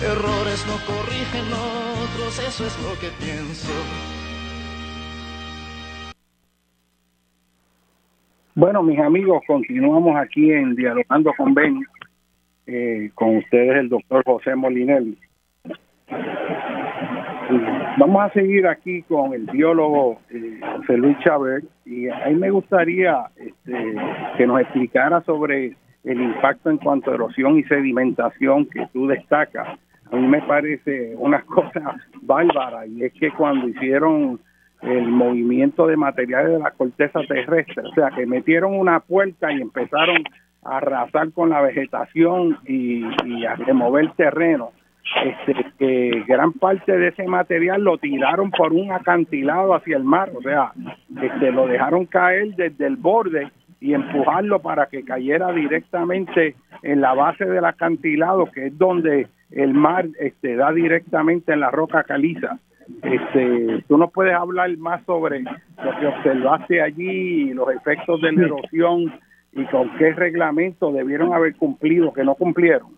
Errores no corrigen otros, eso es lo que pienso. Bueno, mis amigos, continuamos aquí en Dialogando con Ben, eh, con ustedes el doctor José Molinelli. Vamos a seguir aquí con el biólogo eh, José Luis Chávez y ahí me gustaría este, que nos explicara sobre el impacto en cuanto a erosión y sedimentación que tú destacas. A mí me parece una cosa bárbara y es que cuando hicieron el movimiento de materiales de la corteza terrestre, o sea, que metieron una puerta y empezaron a arrasar con la vegetación y, a remover terreno. Este, que gran parte de ese material lo tiraron por un acantilado hacia el mar, o sea, este, lo dejaron caer desde el borde y empujarlo para que cayera directamente en la base del acantilado, que es donde el mar este, da directamente en la roca caliza. Este, tú nos puedes hablar más sobre lo que observaste allí, los efectos de la erosión y con qué reglamento debieron haber cumplido, que no cumplieron.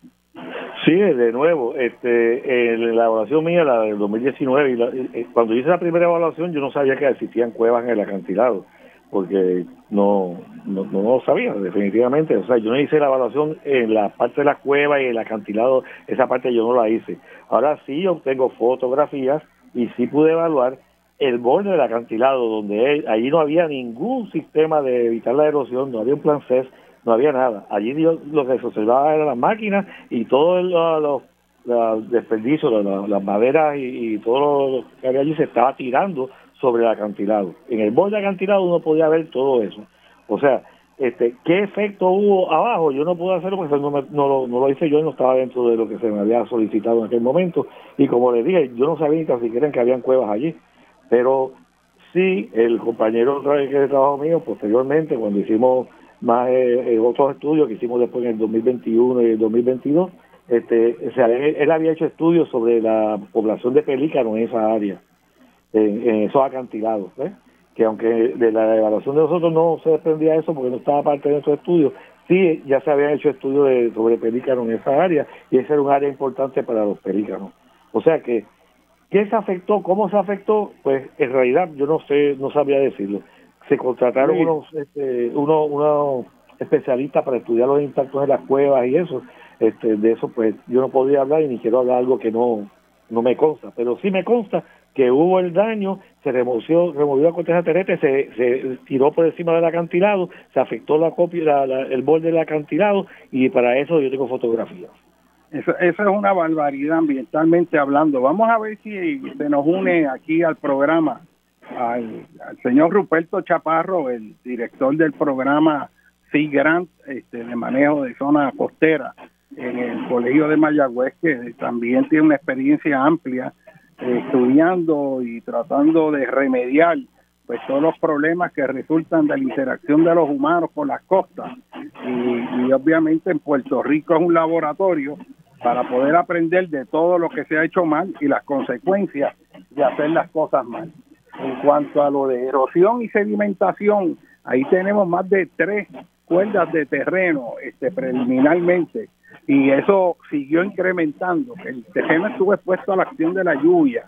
Sí, de nuevo, este, la evaluación mía, la del 2019, y eh, cuando hice la primera evaluación, yo no sabía que existían cuevas en el acantilado, porque no, no, no lo sabía, definitivamente. O sea, yo no hice la evaluación en la parte de la cueva y el acantilado, esa parte yo no la hice. Ahora sí, yo tengo fotografías y sí pude evaluar el borde del acantilado, donde allí no había ningún sistema de evitar la erosión, no había un plan CES, no había nada. Allí lo que se observaba eran las máquinas y todos los, los desperdicios, las, maderas y, todo lo que había allí se estaba tirando sobre el acantilado. En el borde acantilado uno podía ver todo eso. O sea, este, ¿qué efecto hubo abajo? Yo no pude hacerlo porque no, no, lo, hice yo, no estaba dentro de lo que se me había solicitado en aquel momento. Y como les dije, yo no sabía ni tan siquiera que habían cuevas allí. Pero sí, el compañero que trabajo mío, posteriormente, cuando hicimos más eh, eh, otros estudios que hicimos después en el 2021 y el 2022, este, o sea, él, había hecho estudios sobre la población de pelícanos en esa área, en, en esos acantilados. que aunque de la evaluación de nosotros no se desprendía eso porque no estaba parte de nuestros estudios, sí ya se habían hecho estudios de, sobre pelícanos en esa área y esa era un área importante para los pelícanos. O sea que, ¿qué se afectó? ¿Cómo se afectó? Pues en realidad yo no sé, no sabía decirlo. Se contrataron unos, este, unos, unos especialistas para estudiar los impactos de las cuevas y eso. Este, de eso pues yo no podía hablar y ni quiero hablar algo que no, no me consta, pero sí me consta que hubo el daño, se removió, removió la corteza terrestre, se, se tiró por encima del acantilado, se afectó la copia, el borde del acantilado y para eso yo tengo fotografías. Eso, eso es una barbaridad ambientalmente hablando. Vamos a ver si se nos une aquí al programa al, señor Ruperto Chaparro, el director del programa Sea Grant este, de manejo de zona costera en el Colegio de Mayagüez, que también tiene una experiencia amplia estudiando y tratando de remediar pues todos los problemas que resultan de la interacción de los humanos con las costas y, obviamente en Puerto Rico es un laboratorio para poder aprender de todo lo que se ha hecho mal y las consecuencias de hacer las cosas mal. En cuanto a lo de erosión y sedimentación, ahí tenemos más de tres cuerdas de terreno este, preliminarmente y eso siguió incrementando. El terreno estuvo expuesto a la acción de la lluvia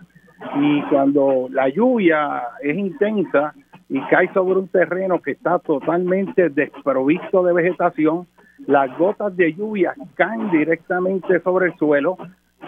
y cuando la lluvia es intensa y cae sobre un terreno que está totalmente desprovisto de vegetación, las gotas de lluvia caen directamente sobre el suelo.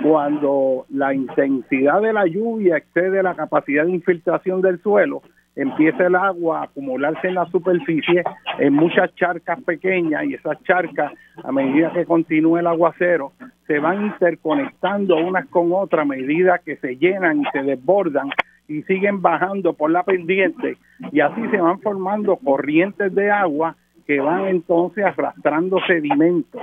Cuando la intensidad de la lluvia excede la capacidad de infiltración del suelo, empieza el agua a acumularse en la superficie en muchas charcas pequeñas y esas charcas a medida que continúa el aguacero se van interconectando unas con otras a medida que se llenan y se desbordan y siguen bajando por la pendiente y así se van formando corrientes de agua que van entonces arrastrando sedimentos.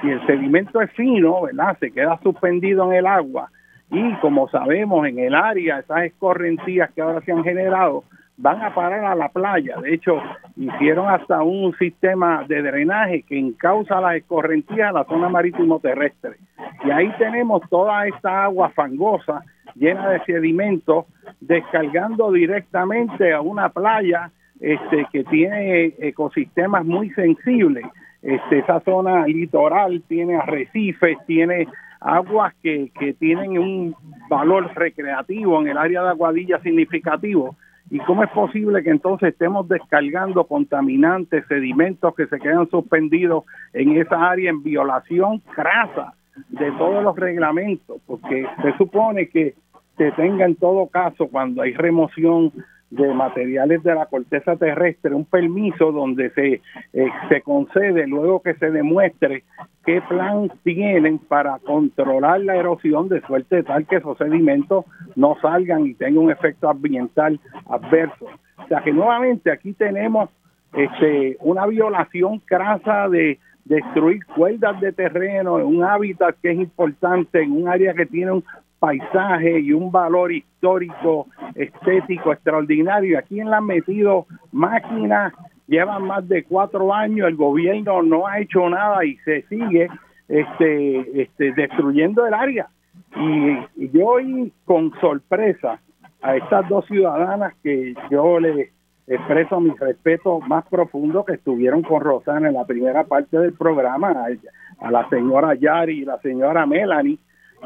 Si el sedimento es fino, ¿verdad? Se queda suspendido en el agua y como sabemos en el área, esas escorrentías que ahora se han generado van a parar a la playa. De hecho, hicieron hasta un sistema de drenaje que encausa las escorrentías a la zona marítimo terrestre. Y ahí tenemos toda esta agua fangosa llena de sedimentos descargando directamente a una playa este, que tiene ecosistemas muy sensibles este, esa zona litoral tiene arrecifes, tiene aguas que, que tienen un valor recreativo en el área de Aguadilla significativo. ¿Y cómo es posible que entonces estemos descargando contaminantes, sedimentos que se quedan suspendidos en esa área en violación crasa de todos los reglamentos? Porque se supone que se tenga en todo caso cuando hay remoción de materiales de la corteza terrestre, un permiso donde se, eh, se concede luego que se demuestre qué plan tienen para controlar la erosión de suerte tal que esos sedimentos no salgan y tengan un efecto ambiental adverso. O sea que nuevamente aquí tenemos este, una violación crasa de destruir cuerdas de terreno en un hábitat que es importante, en un área que tiene un paisaje y un valor histórico, estético extraordinario. Aquí en la han metido máquinas, llevan más de cuatro años, el gobierno no ha hecho nada y se sigue este, este, destruyendo el área. Y, yo hoy con sorpresa a estas dos ciudadanas que yo les expreso mi respeto más profundo que estuvieron con Rosana en la primera parte del programa, a, a la señora Yari y la señora Melanie,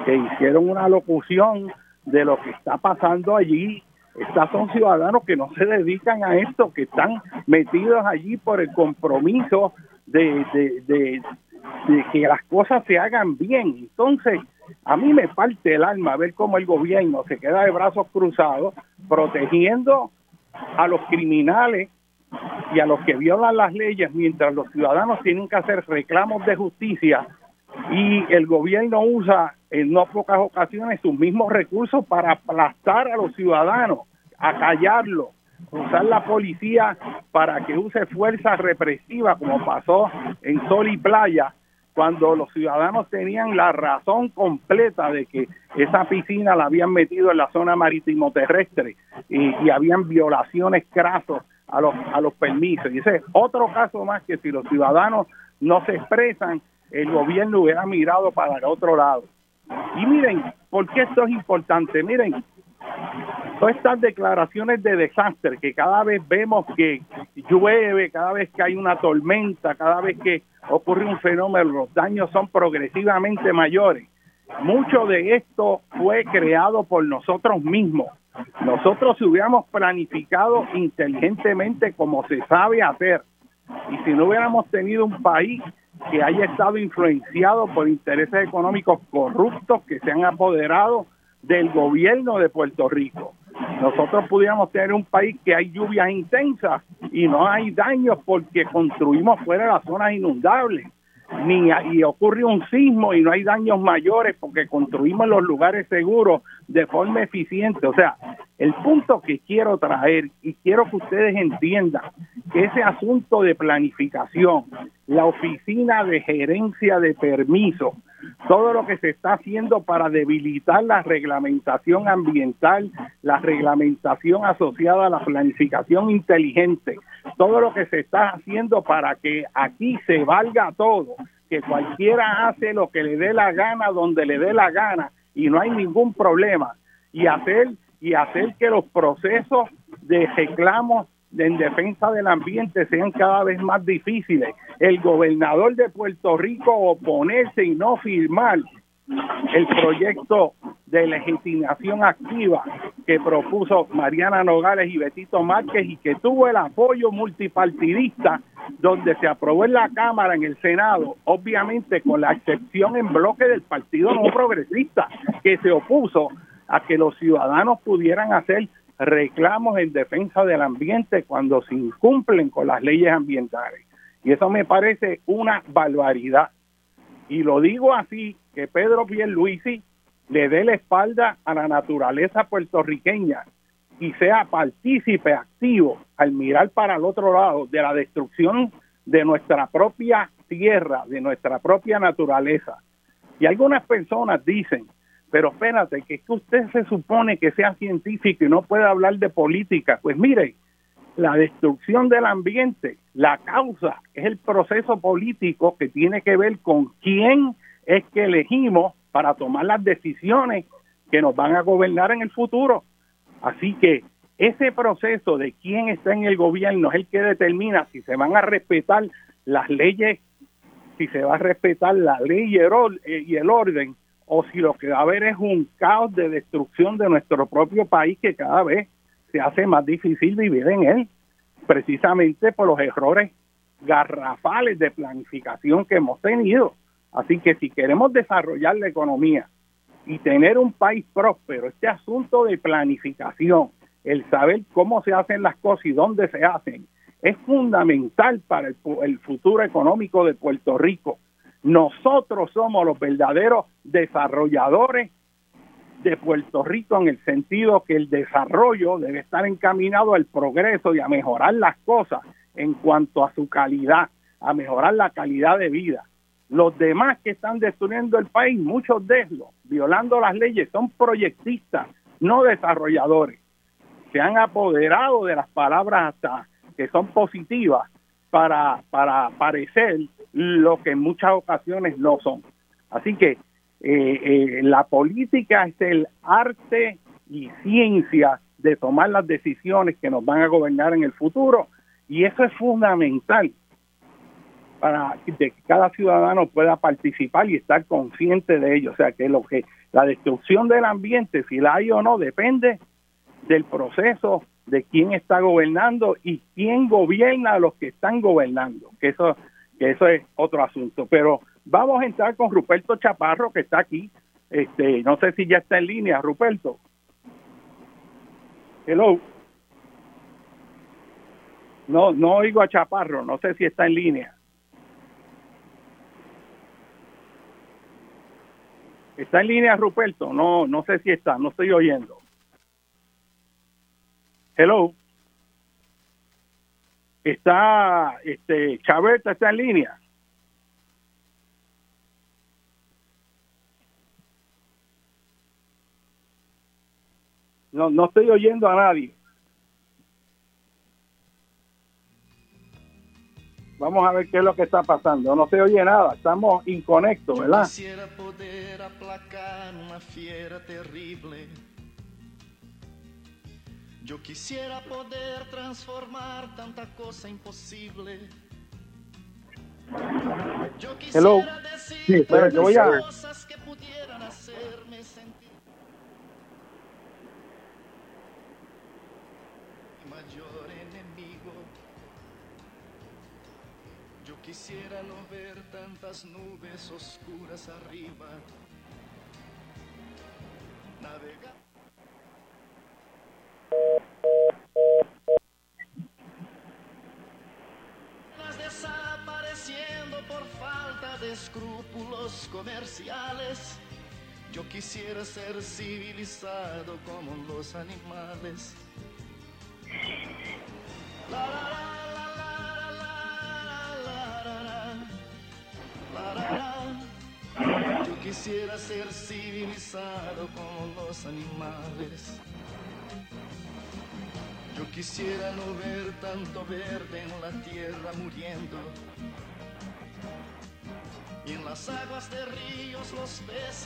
que hicieron una locución de lo que está pasando allí. Estas son ciudadanos que no se dedican a esto, que están metidos allí por el compromiso de, de, que las cosas se hagan bien. Entonces, a mí me parte el alma ver cómo el gobierno se queda de brazos cruzados protegiendo a los criminales y a los que violan las leyes mientras los ciudadanos tienen que hacer reclamos de justicia y el gobierno usa en no pocas ocasiones sus mismos recursos para aplastar a los ciudadanos, a callarlos, usar la policía para que use fuerza represiva, como pasó en Sol y Playa, cuando los ciudadanos tenían la razón completa de que esa piscina la habían metido en la zona marítimo terrestre y, y habían violaciones crasos a los, a los permisos. Y ese es otro caso más que si los ciudadanos no se expresan, el gobierno hubiera mirado para el otro lado. Y miren, ¿por qué esto es importante? Miren, todas estas declaraciones de desastre que cada vez vemos que llueve, cada vez que hay una tormenta, cada vez que ocurre un fenómeno, los daños son progresivamente mayores. Mucho de esto fue creado por nosotros mismos. Nosotros si hubiéramos planificado inteligentemente como se sabe hacer y si no hubiéramos tenido un país que haya estado influenciado por intereses económicos corruptos que se han apoderado del gobierno de Puerto Rico. Nosotros pudiéramos tener un país que hay lluvias intensas y no hay daños porque construimos fuera de las zonas inundables ni y ocurre un sismo y no hay daños mayores porque construimos los lugares seguros de forma eficiente. O sea, el punto que quiero traer y quiero que ustedes entiendan que ese asunto de planificación, la oficina de gerencia de permiso, todo lo que se está haciendo para debilitar la reglamentación ambiental, la reglamentación asociada a la planificación inteligente, todo lo que se está haciendo para que aquí se valga todo, que cualquiera hace lo que le dé la gana donde le dé la gana y no hay ningún problema y hacer y hacer que los procesos de reclamos en defensa del ambiente sean cada vez más difíciles. El gobernador de Puerto Rico oponerse y no firmar el proyecto de legitimación activa que propuso Mariana Nogales y Betito Márquez y que tuvo el apoyo multipartidista donde se aprobó en la Cámara, en el Senado, obviamente con la excepción en bloque del Partido No Progresista, que se opuso a que los ciudadanos pudieran hacer reclamos en defensa del ambiente cuando se incumplen con las leyes ambientales. Y eso me parece una barbaridad. Y lo digo así, que Pedro Pierluisi le dé la espalda a la naturaleza puertorriqueña y sea partícipe activo al mirar para el otro lado de la destrucción de nuestra propia tierra, de nuestra propia naturaleza. Y algunas personas dicen, pero espérate, que, usted se supone que sea científico y no puede hablar de política. Pues mire, la destrucción del ambiente, la causa es el proceso político que tiene que ver con quién es que elegimos para tomar las decisiones que nos van a gobernar en el futuro. Así que ese proceso de quién está en el gobierno es el que determina si se van a respetar las leyes si se va a respetar la ley y el, eh, y el orden o si lo que va a haber es un caos de destrucción de nuestro propio país que cada vez se hace más difícil vivir en él, precisamente por los errores garrafales de planificación que hemos tenido. Así que si queremos desarrollar la economía y tener un país próspero, este asunto de planificación, el saber cómo se hacen las cosas y dónde se hacen, es fundamental para el, el futuro económico de Puerto Rico. Nosotros somos los verdaderos desarrolladores de Puerto Rico en el sentido que el desarrollo debe estar encaminado al progreso y a mejorar las cosas en cuanto a su calidad, a mejorar la calidad de vida. Los demás que están destruyendo el país, muchos de ellos, violando las leyes, son proyectistas, no desarrolladores. Se han apoderado de las palabras hasta que son positivas para, para parecer lo que en muchas ocasiones no son. Así que eh, eh, la política es el arte y ciencia de tomar las decisiones que nos van a gobernar en el futuro y eso es fundamental para que cada ciudadano pueda participar y estar consciente de ello. O sea que lo que la destrucción del ambiente, si la hay o no, depende del proceso de quién está gobernando y quién gobierna a los que están gobernando, que eso que eso es otro asunto. Pero vamos a entrar con Ruperto Chaparro que está aquí. Este, no sé si ya está en línea, Ruperto. Hello. No, no oigo a Chaparro, no sé si está en línea. ¿Está en línea Ruperto? No, no sé si está, no estoy oyendo. Hello. Está, este, Chaverta está en línea. No, no estoy oyendo a nadie. Vamos a ver qué es lo que está pasando. No se oye nada. Estamos inconectos, ¿verdad? Quisiera poder aplacar una fiera terrible. Yo quisiera poder transformar tanta cosa imposible. Yo quisiera Hello. decir Sí, yo voy a- cosas que pudieran hacerme sentir mayor enemigo. Yo quisiera no ver tantas nubes oscuras arriba. Navegar. comerciales. Yo quisiera ser civilizado como los animales. La, la, la. Yo quisiera ser civilizado como los animales. Yo quisiera no ver tanto verde en la tierra muriendo.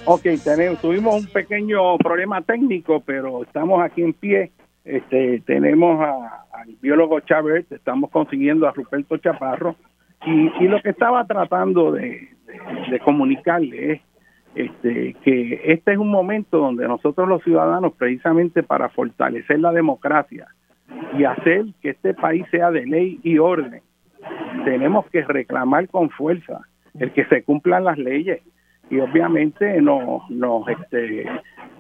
Ok, tenemos, tuvimos un pequeño problema técnico, pero estamos aquí en pie. Este, tenemos a- al biólogo Chávez, estamos consiguiendo a Ruperto Chaparro. Y, lo que estaba tratando de, de- de comunicarle es este, que este es un momento donde nosotros los ciudadanos, precisamente para fortalecer la democracia y hacer que este país sea de ley y orden, tenemos que reclamar con fuerza el que se cumplan las leyes. Y obviamente nos nos este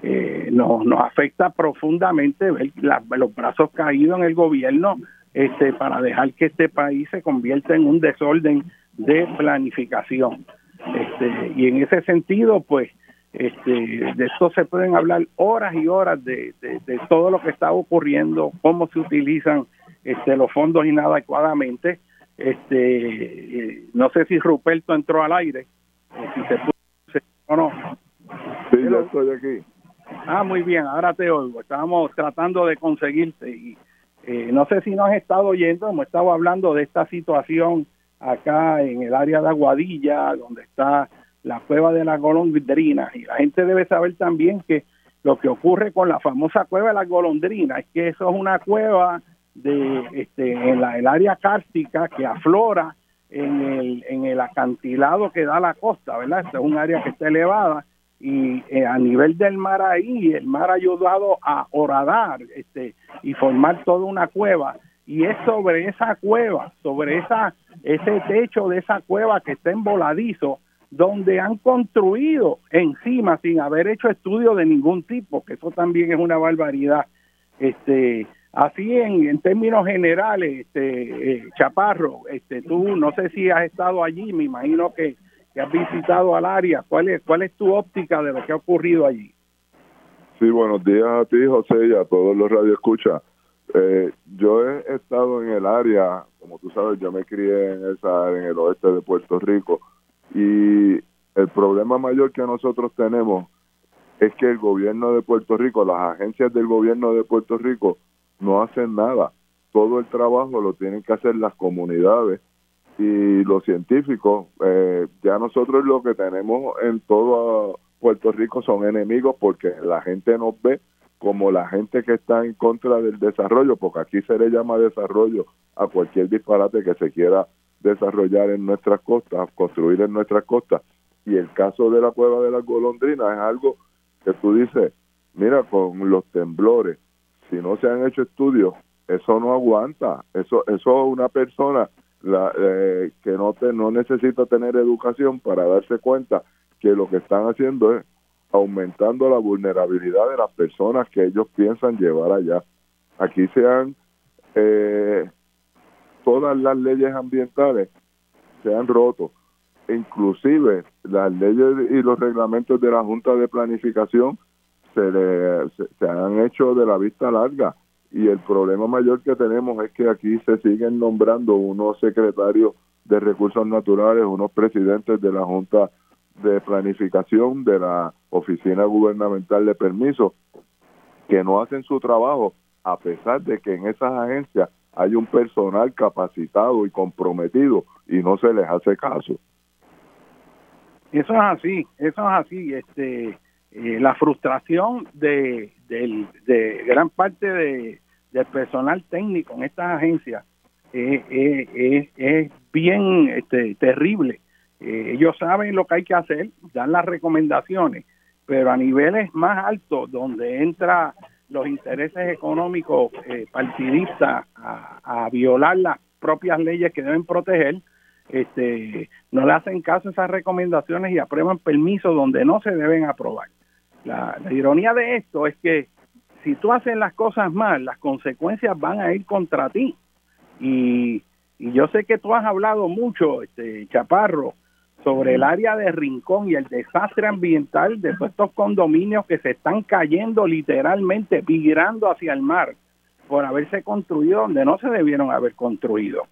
eh, nos, nos afecta profundamente ver los brazos caídos en el gobierno este para dejar que este país se convierta en un desorden de planificación. Este y en ese sentido pues este de esto se pueden hablar horas y horas de, de, de todo lo que está ocurriendo cómo se utilizan este los fondos inadecuadamente este no sé si Ruperto entró al aire eh, si se pudo o no Sí, ya estoy aquí. Ah, muy bien, ahora te oigo. Estábamos tratando de conseguirte y eh, no sé si nos has estado oyendo, hemos estado hablando de esta situación acá en el área de Aguadilla, donde está la cueva de las golondrinas y la gente debe saber también que lo que ocurre con la famosa cueva de las golondrinas es que eso es una cueva de este en la el área cárstica que aflora en el, en el acantilado que da la costa, ¿verdad? Esta es un área que está elevada y eh, a nivel del mar ahí, el mar ha ayudado a horadar este, y formar toda una cueva y es sobre esa cueva, sobre esa ese techo de esa cueva que está en voladizo, donde han construido encima sin haber hecho estudio de ningún tipo, que eso también es una barbaridad. Este, así en, en términos generales, este, eh, Chaparro, este, tú no sé si has estado allí, me imagino que, has visitado al área. ¿Cuál es, cuál es tu óptica de lo que ha ocurrido allí? Sí, buenos días a ti, José, y a todos los radioescuchas. Eh, yo he estado en el área, como tú sabes, yo me crié en esa área, en el oeste de Puerto Rico, y el problema mayor que nosotros tenemos es que el gobierno de Puerto Rico, las agencias del gobierno de Puerto Rico, no hacen nada. Todo el trabajo lo tienen que hacer las comunidades y los científicos. Eh, ya nosotros lo que tenemos en todo Puerto Rico son enemigos porque la gente nos ve como la gente que está en contra del desarrollo, porque aquí se le llama desarrollo a cualquier disparate que se quiera desarrollar en nuestras costas, construir en nuestras costas. Y el caso de la cueva de las golondrinas es algo que tú dices, mira, con los temblores, si no se han hecho estudios, eso no aguanta. Eso, eso una persona la, eh, que no, te, no necesita tener educación para darse cuenta que lo que están haciendo es aumentando la vulnerabilidad de las personas que ellos piensan llevar allá. Aquí se han, eh, todas las leyes ambientales se han roto, inclusive las leyes y los reglamentos de la Junta de Planificación se, le, se, han hecho de la vista larga y el problema mayor que tenemos es que aquí se siguen nombrando unos secretarios de recursos naturales, unos presidentes de la Junta de Planificación de la Oficina Gubernamental de Permiso que no hacen su trabajo a pesar de que en esas agencias hay un personal capacitado y comprometido y no se les hace caso. Eso es así, eso es así. Este, eh, la frustración de, de, gran parte de, del personal técnico en estas agencias es, bien este, terrible. Eh, ellos saben lo que hay que hacer, dan las recomendaciones, pero a niveles más altos, donde entra los intereses económicos eh, partidistas a, violar las propias leyes que deben proteger, este, no le hacen caso a esas recomendaciones y aprueban permisos donde no se deben aprobar. La, ironía de esto es que si tú haces las cosas mal, las consecuencias van a ir contra ti. Y, y yo sé que tú has hablado mucho, este Chaparro, sobre el área de Rincón y el desastre ambiental de estos condominios que se están cayendo literalmente, migrando hacia el mar por haberse construido donde no se debieron haber construido.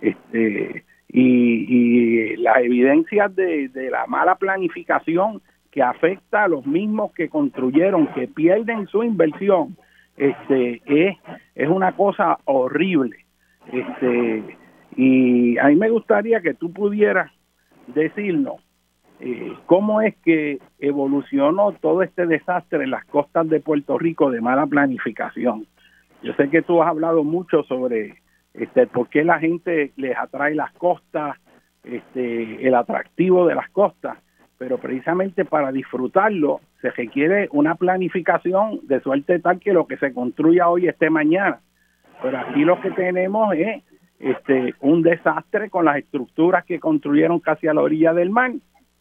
Este, y, las evidencias de, de la mala planificación que afecta a los mismos que construyeron, que pierden su inversión, este, es, es una cosa horrible. Este, y a mí me gustaría que tú pudieras decirnos eh, cómo es que evolucionó todo este desastre en las costas de Puerto Rico de mala planificación. Yo sé que tú has hablado mucho sobre este, por qué la gente les atrae las costas, este, el atractivo de las costas, pero precisamente para disfrutarlo se requiere una planificación de suerte tal que lo que se construya hoy esté mañana. Pero aquí lo que tenemos es este, un desastre con las estructuras que construyeron casi a la orilla del mar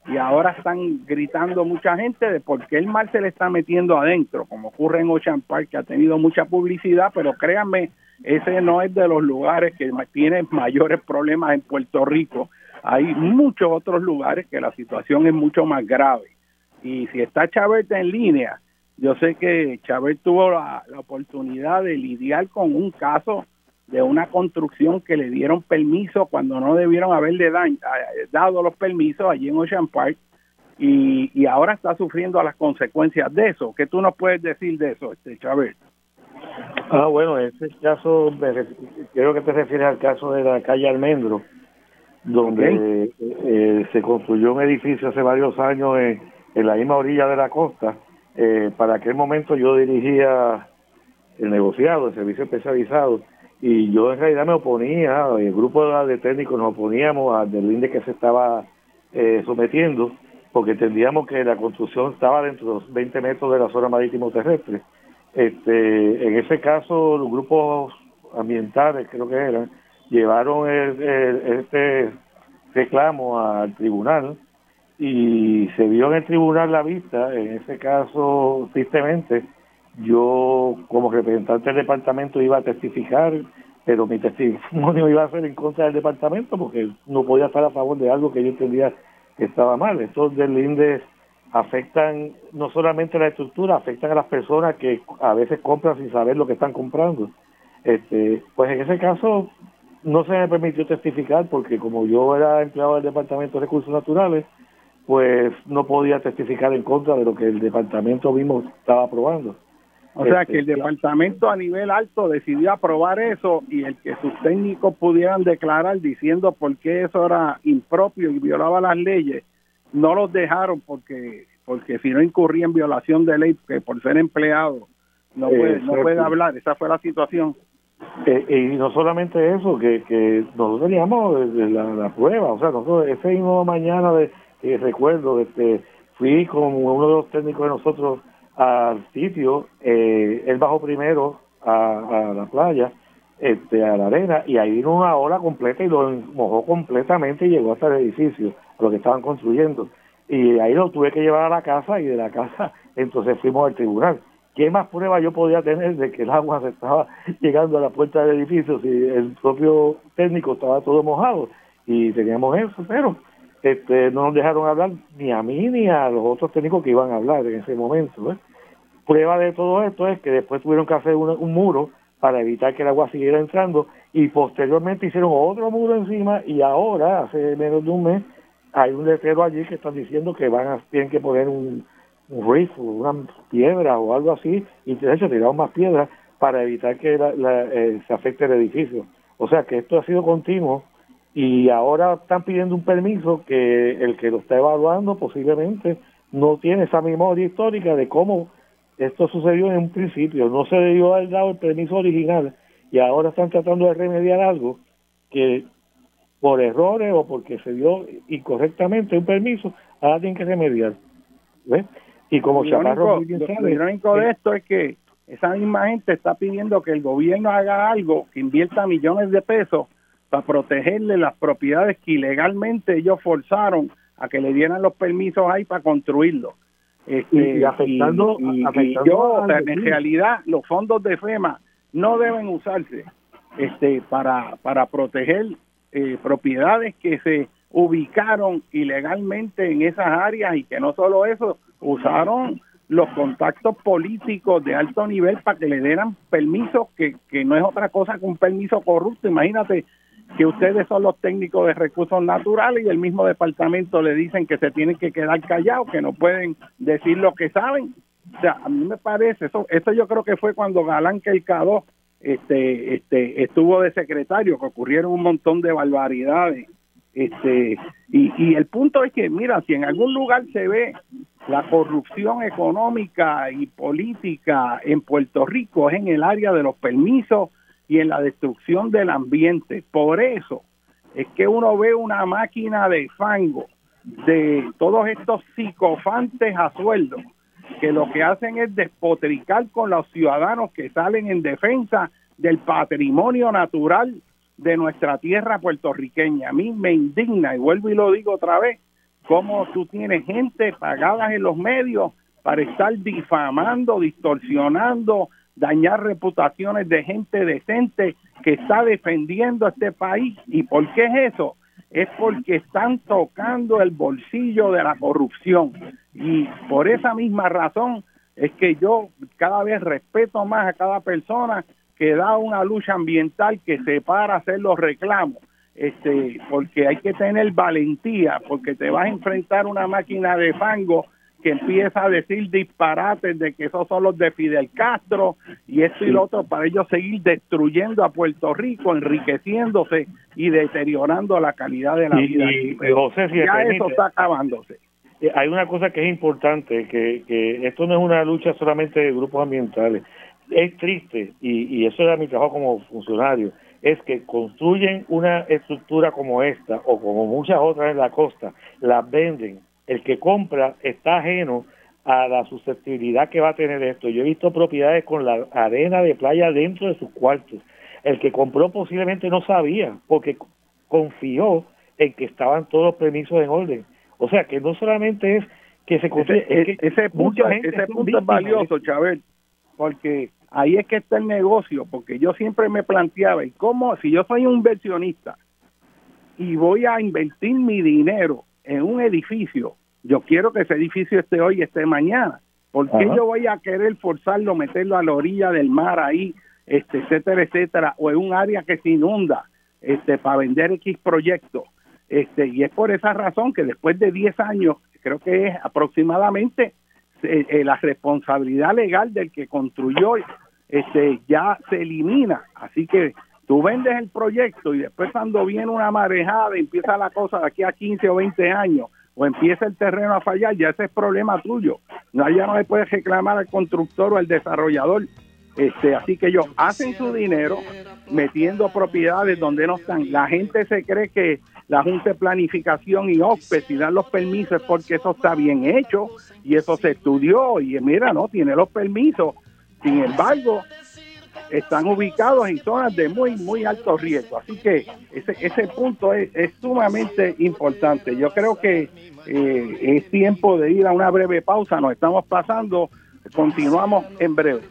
y ahora están gritando mucha gente de por qué el mar se le está metiendo adentro, como ocurre en Ocean Park, que ha tenido mucha publicidad, pero créanme, ese no es de los lugares que tienen mayores problemas en Puerto Rico. Hay muchos otros lugares que la situación es mucho más grave. Y si está Chabert en línea, yo sé que Chabert tuvo la oportunidad de lidiar con un caso de una construcción que le dieron permiso cuando no debieron haberle eh, dado los permisos allí en Ocean Park y, y ahora está sufriendo las consecuencias de eso. ¿Qué tú nos puedes decir de eso, este Chávez? Ah, bueno, ese caso, creo que te refieres al caso de la calle Almendro, donde eh, eh, se construyó un edificio hace varios años en, en la misma orilla de la costa. para aquel momento yo dirigía el negociado, el servicio especializado, y yo en realidad me oponía, el grupo de técnicos nos oponíamos al del que se estaba eh, sometiendo, porque entendíamos que la construcción estaba dentro de los 20 metros de la zona marítimo terrestre. Este, en ese caso, los grupos ambientales, creo que eran, llevaron este reclamo al tribunal y se vio en el tribunal la vista, en ese caso, tristemente, yo como representante del departamento iba a testificar, pero mi testimonio iba a ser en contra del departamento porque no podía estar a favor de algo que yo entendía que estaba mal. Estos deslindes afectan no solamente la estructura, afectan a las personas que a veces compran sin saber lo que están comprando. Este, pues en ese caso no se me permitió testificar porque como yo era empleado del Departamento de Recursos Naturales, pues no podía testificar en contra de lo que el departamento mismo estaba aprobando. O sea que el este, departamento a nivel alto decidió aprobar eso y el que sus técnicos pudieran declarar diciendo por qué eso era impropio y violaba las leyes, no los dejaron porque porque si no incurría en violación de ley, que por ser empleado no puede, no puede hablar, esa fue la situación. Eh, y no solamente eso, que, que nosotros teníamos la, prueba, o sea, nosotros ese mismo mañana de recuerdo, este, fui con uno de los técnicos de nosotros al sitio, eh, él bajó primero a, la playa, este, a la arena, y ahí vino una hora completa y lo mojó completamente y llegó hasta el edificio, lo que estaban construyendo. Y ahí lo tuve que llevar a la casa y de la casa entonces fuimos al tribunal. ¿Qué más prueba yo podía tener de que el agua se estaba llegando a la puerta del edificio si el propio técnico estaba todo mojado? Y teníamos eso, pero este, no nos dejaron hablar ni a mí ni a los otros técnicos que iban a hablar en ese momento. ¿eh? Prueba de todo esto es que después tuvieron que hacer un, muro para evitar que el agua siguiera entrando y posteriormente hicieron otro muro encima y ahora, hace menos de un mes, hay un letrero allí que están diciendo que van a, tienen que poner un, un reef, una piedra o algo así, y de hecho tiraron más piedras para evitar que eh, se afecte el edificio. O sea que esto ha sido continuo y ahora están pidiendo un permiso que el que lo está evaluando posiblemente no tiene esa memoria histórica de cómo esto sucedió en un principio, no se debió haber dado el permiso original y ahora están tratando de remediar algo que por errores o porque se dio incorrectamente un permiso, ahora tienen que remediar. Y como lo Chaparro lo, irónico de esto es que esa misma gente está pidiendo que el gobierno haga algo, que invierta millones de pesos para protegerle las propiedades que ilegalmente ellos forzaron a que le dieran los permisos ahí para construirlo. Este, y, afectando, yo, en realidad los fondos de FEMA no deben usarse este para para proteger eh, propiedades que se ubicaron ilegalmente en esas áreas y que no solo eso usaron los contactos políticos de alto nivel para que le dieran permisos que, que no es otra cosa que un permiso corrupto imagínate que ustedes son los técnicos de recursos naturales y el mismo departamento le dicen que se tienen que quedar callados, que no pueden decir lo que saben. O sea, a mí me parece, eso, eso yo creo que fue cuando Galán Quelcado este, este, estuvo de secretario, que ocurrieron un montón de barbaridades. Este, y, y el punto es que, mira, si en algún lugar se ve la corrupción económica y política en Puerto Rico, es en el área de los permisos y en la destrucción del ambiente. Por eso es que uno ve una máquina de fango de todos estos psicofantes a sueldo que lo que hacen es despotricar con los ciudadanos que salen en defensa del patrimonio natural de nuestra tierra puertorriqueña. A mí me indigna, y vuelvo y lo digo otra vez, cómo tú tienes gente pagada en los medios para estar difamando, distorsionando, dañar reputaciones de gente decente que está defendiendo a este país. ¿Y por qué es eso? Es porque están tocando el bolsillo de la corrupción. Y por esa misma razón es que yo cada vez respeto más a cada persona que da una lucha ambiental que se para hacer los reclamos. Este, porque hay que tener valentía, porque te vas a enfrentar una máquina de fango que empieza a decir disparates de que esos son los de Fidel Castro y esto y lo otro para ellos seguir destruyendo a Puerto Rico, enriqueciéndose y deteriorando la calidad de la vida. Y, José, ya eso está acabándose. Eh, hay una cosa que es importante, que, que esto no es una lucha solamente de grupos ambientales. Es triste, y, y eso era mi trabajo como funcionario, es que construyen una estructura como esta o como muchas otras en la costa, las venden, el que compra está ajeno a la susceptibilidad que va a tener esto. Yo he visto propiedades con la arena de playa dentro de sus cuartos. El que compró posiblemente no sabía, porque confió en que estaban todos los permisos en orden. O sea, que no solamente es que se ese, ese punto, ese punto es valioso, Chávez, porque ahí es que está el negocio, porque yo siempre me planteaba, ¿y cómo, si yo soy un inversionista y voy a invertir mi dinero en un edificio, yo quiero que ese edificio esté hoy y esté mañana. ¿Por qué yo voy a querer forzarlo, meterlo a la orilla del mar ahí, este, etcétera, etcétera, o en un área que se inunda, este, para vender X proyectos? Este, y es por esa razón que después de 10 años, creo que es aproximadamente eh, eh, la responsabilidad legal del que construyó este, ya se elimina. Así que tú vendes el proyecto y después cuando viene una marejada empieza la cosa de aquí a 15 o 20 años o empieza el terreno a fallar, ya ese es problema tuyo. No, ya no le puedes reclamar al constructor o al desarrollador. Este, así que ellos hacen su dinero metiendo propiedades donde no están. La gente se cree que la Junta de Planificación y OPE si dan los permisos es porque eso está bien hecho y eso se estudió y mira, no, tiene los permisos. Sin embargo, están ubicados en zonas de muy, muy alto riesgo. Así que ese, ese punto es, sumamente importante. Yo creo que eh, es tiempo de ir a una breve pausa. Nos estamos pasando. Continuamos en breve.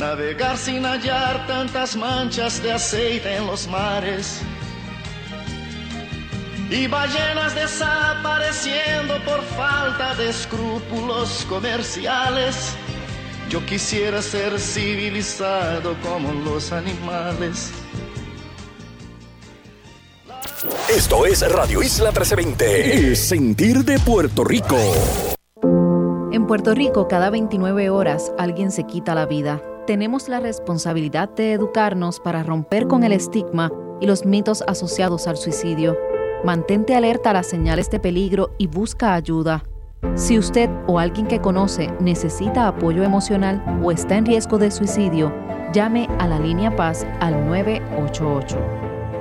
Navegar sin hallar tantas manchas de aceite en los mares y ballenas desapareciendo por falta de escrúpulos comerciales. Yo quisiera ser civilizado como los animales. Esto es Radio Isla 1320, el sentir de Puerto Rico. En Puerto Rico, cada 29 horas alguien se quita la vida. Tenemos la responsabilidad de educarnos para romper con el estigma y los mitos asociados al suicidio. Mantente alerta a las señales de peligro y busca ayuda. Si usted o alguien que conoce necesita apoyo emocional o está en riesgo de suicidio, llame a la línea Paz al 988.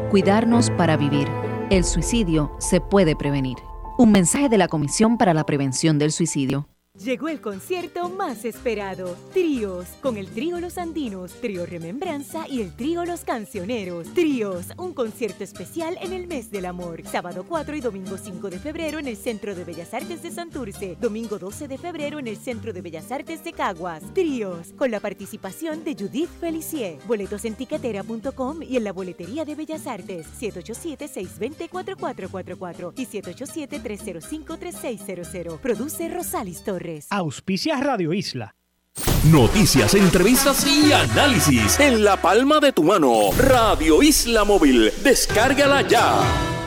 Cuidarnos para vivir. El suicidio se puede prevenir. Un mensaje de la Comisión para la Prevención del Suicidio. Llegó el concierto más esperado, Tríos, con el Trío Los Andinos, Trío Remembranza y el Trío Los Cancioneros. Tríos, un concierto especial en el mes del amor. Sábado 4 y domingo 5 de febrero en el Centro de Bellas Artes de Santurce. Domingo 12 de febrero en el Centro de Bellas Artes de Caguas. Tríos, con la participación de Judith Felicier. Boletos en tiquetera.com y en la boletería de Bellas Artes. 787-620-4444 y 787-305-3600. Produce Rosalis Torres. Auspicia Radio Isla. Noticias, entrevistas y análisis en la palma de tu mano. Radio Isla Móvil. Descárgala ya.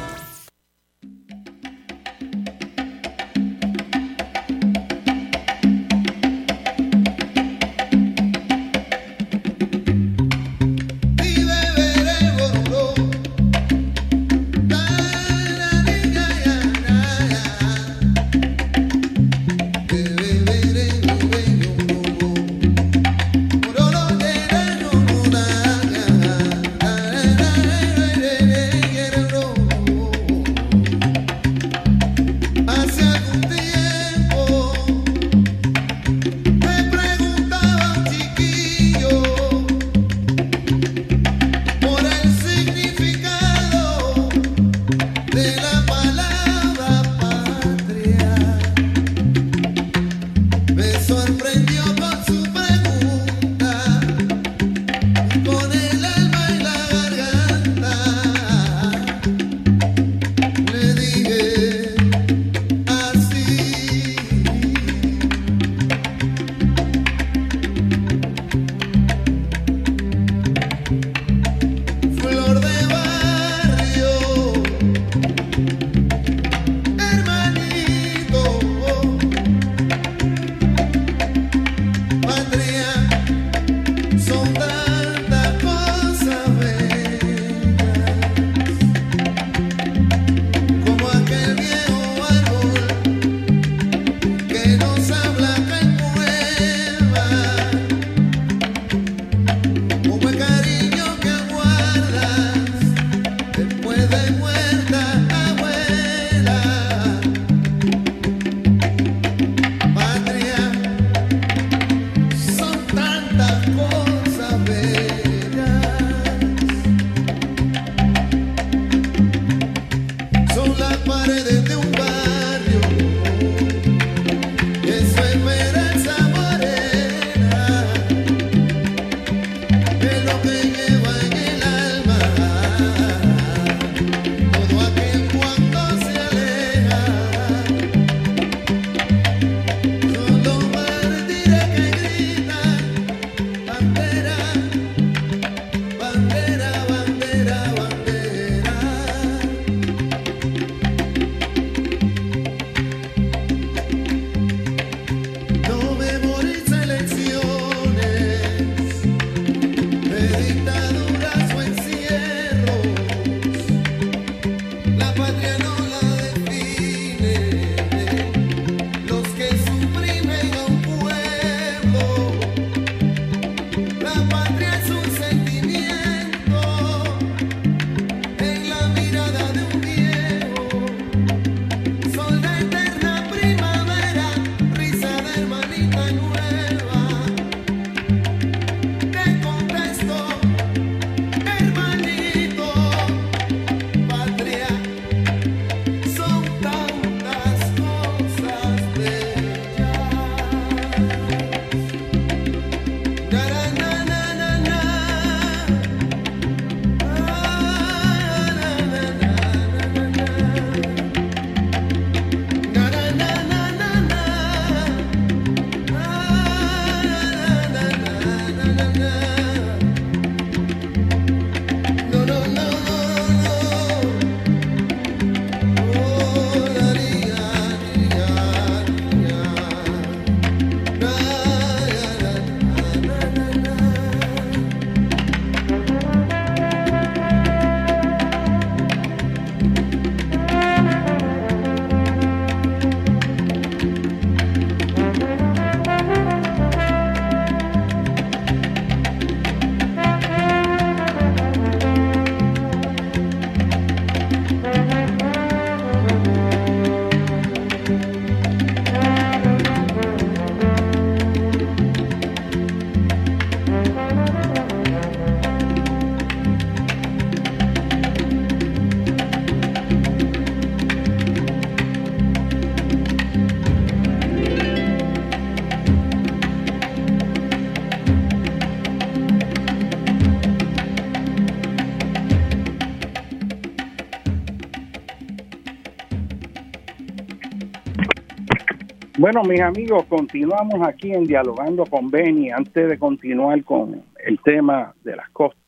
Bueno, mis amigos, continuamos aquí en Dialogando con Beni. Antes de continuar con el tema de las costas,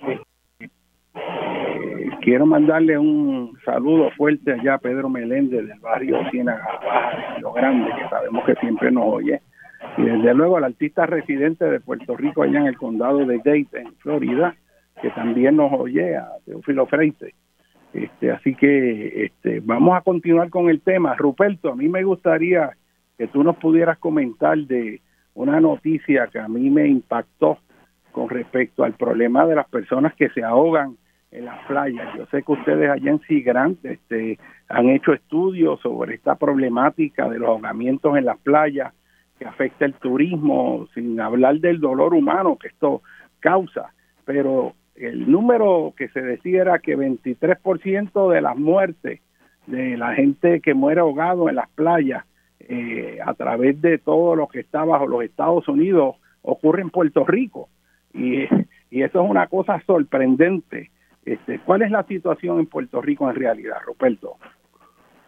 eh, quiero mandarle un saludo fuerte allá a Pedro Meléndez del barrio Ciénaga Río Grande, que sabemos que siempre nos oye. Y desde luego al artista residente de Puerto Rico allá en el condado de Dade, en Florida, que también nos oye, a Teófilo Freite. Este, así que este, vamos a continuar con el tema. Ruperto, a mí me gustaría que tú nos pudieras comentar de una noticia que a mí me impactó con respecto al problema de las personas que se ahogan en las playas. Yo sé que ustedes allá en Sigrant este, han hecho estudios sobre esta problemática de los ahogamientos en las playas que afecta el turismo, sin hablar del dolor humano que esto causa. Pero el número que se decía era que 23% de las muertes de la gente que muere ahogado en las playas eh, a través de todo lo que está bajo los Estados Unidos ocurre en Puerto Rico. Y, y eso es una cosa sorprendente. Este, ¿Cuál es la situación en Puerto Rico en realidad, Ruperto?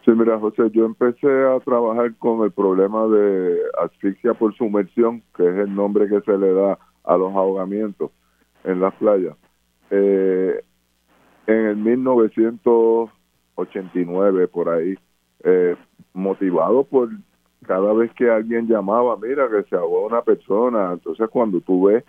Sí, mira, José, yo empecé a trabajar con el problema de asfixia por sumersión, que es el nombre que se le da a los ahogamientos en las playas. Eh, en el 1989, por ahí, eh, motivado por cada vez que alguien llamaba, mira que se ahogó una persona, entonces cuando tú ves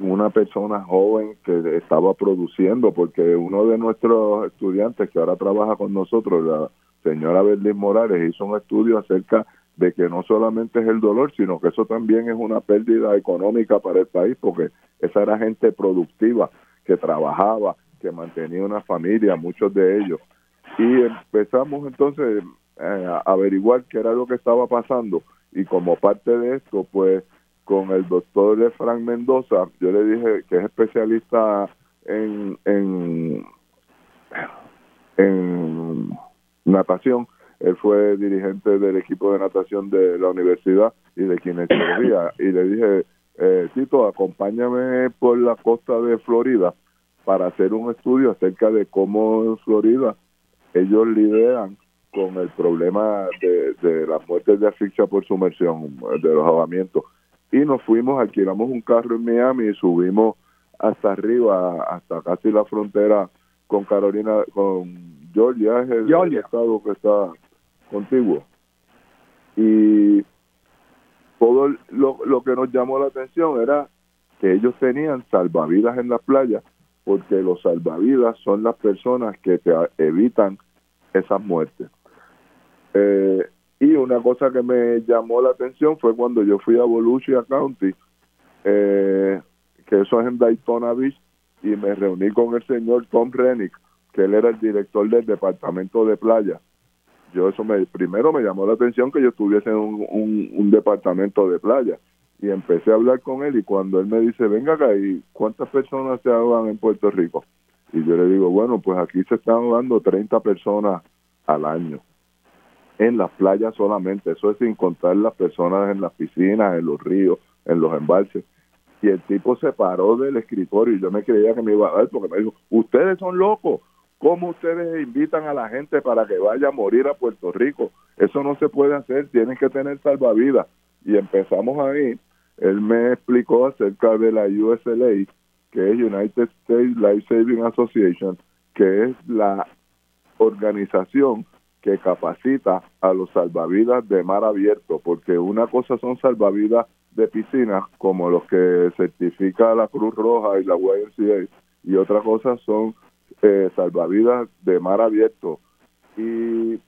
una persona joven que estaba produciendo, porque uno de nuestros estudiantes que ahora trabaja con nosotros, la señora Berlín Morales, hizo un estudio acerca de que no solamente es el dolor, sino que eso también es una pérdida económica para el país, porque esa era gente productiva que trabajaba, que mantenía una familia, muchos de ellos. Y empezamos entonces eh, a averiguar qué era lo que estaba pasando. Y como parte de esto, pues con el doctor Frank Mendoza, yo le dije que es especialista en, en, en natación, él fue dirigente del equipo de natación de la universidad y de kinesiología. Y le dije eh, Tito, acompáñame por la costa de Florida para hacer un estudio acerca de cómo en Florida ellos lidian con el problema de, de las muertes de asfixia por sumersión, de los ahogamientos. Y nos fuimos, alquilamos un carro en Miami y subimos hasta arriba, hasta casi la frontera con Carolina, con Georgia, es el estado que está contiguo. Y todo lo, lo que nos llamó la atención era que ellos tenían salvavidas en la playa, porque los salvavidas son las personas que te evitan esas muertes. Eh, y una cosa que me llamó la atención fue cuando yo fui a Volusia County, eh, que eso es en Daytona Beach, y me reuní con el señor Tom Rennick, que él era el director del departamento de playa yo eso me primero me llamó la atención que yo estuviese en un, un, departamento de playa. Y empecé a hablar con él y cuando él me dice venga acá y cuántas personas se ahogan en Puerto Rico y yo le digo bueno pues aquí se están ahogando 30 personas al año en las playas solamente eso es sin contar las personas en las piscinas en los ríos en los embalses. Y el tipo se paró del escritorio y yo me creía que me iba a dar porque me dijo ustedes son locos ¿Cómo ustedes invitan a la gente para que vaya a morir a Puerto Rico? Eso no se puede hacer, tienen que tener salvavidas. Y empezamos ahí. Él me explicó acerca de la USLA, que es United States Life Saving Association, que es la organización que capacita a los salvavidas de mar abierto, porque una cosa son salvavidas de piscina, como los que certifica la Cruz Roja y la YMCA, y otra cosa son eh, salvavidas de mar abierto. Y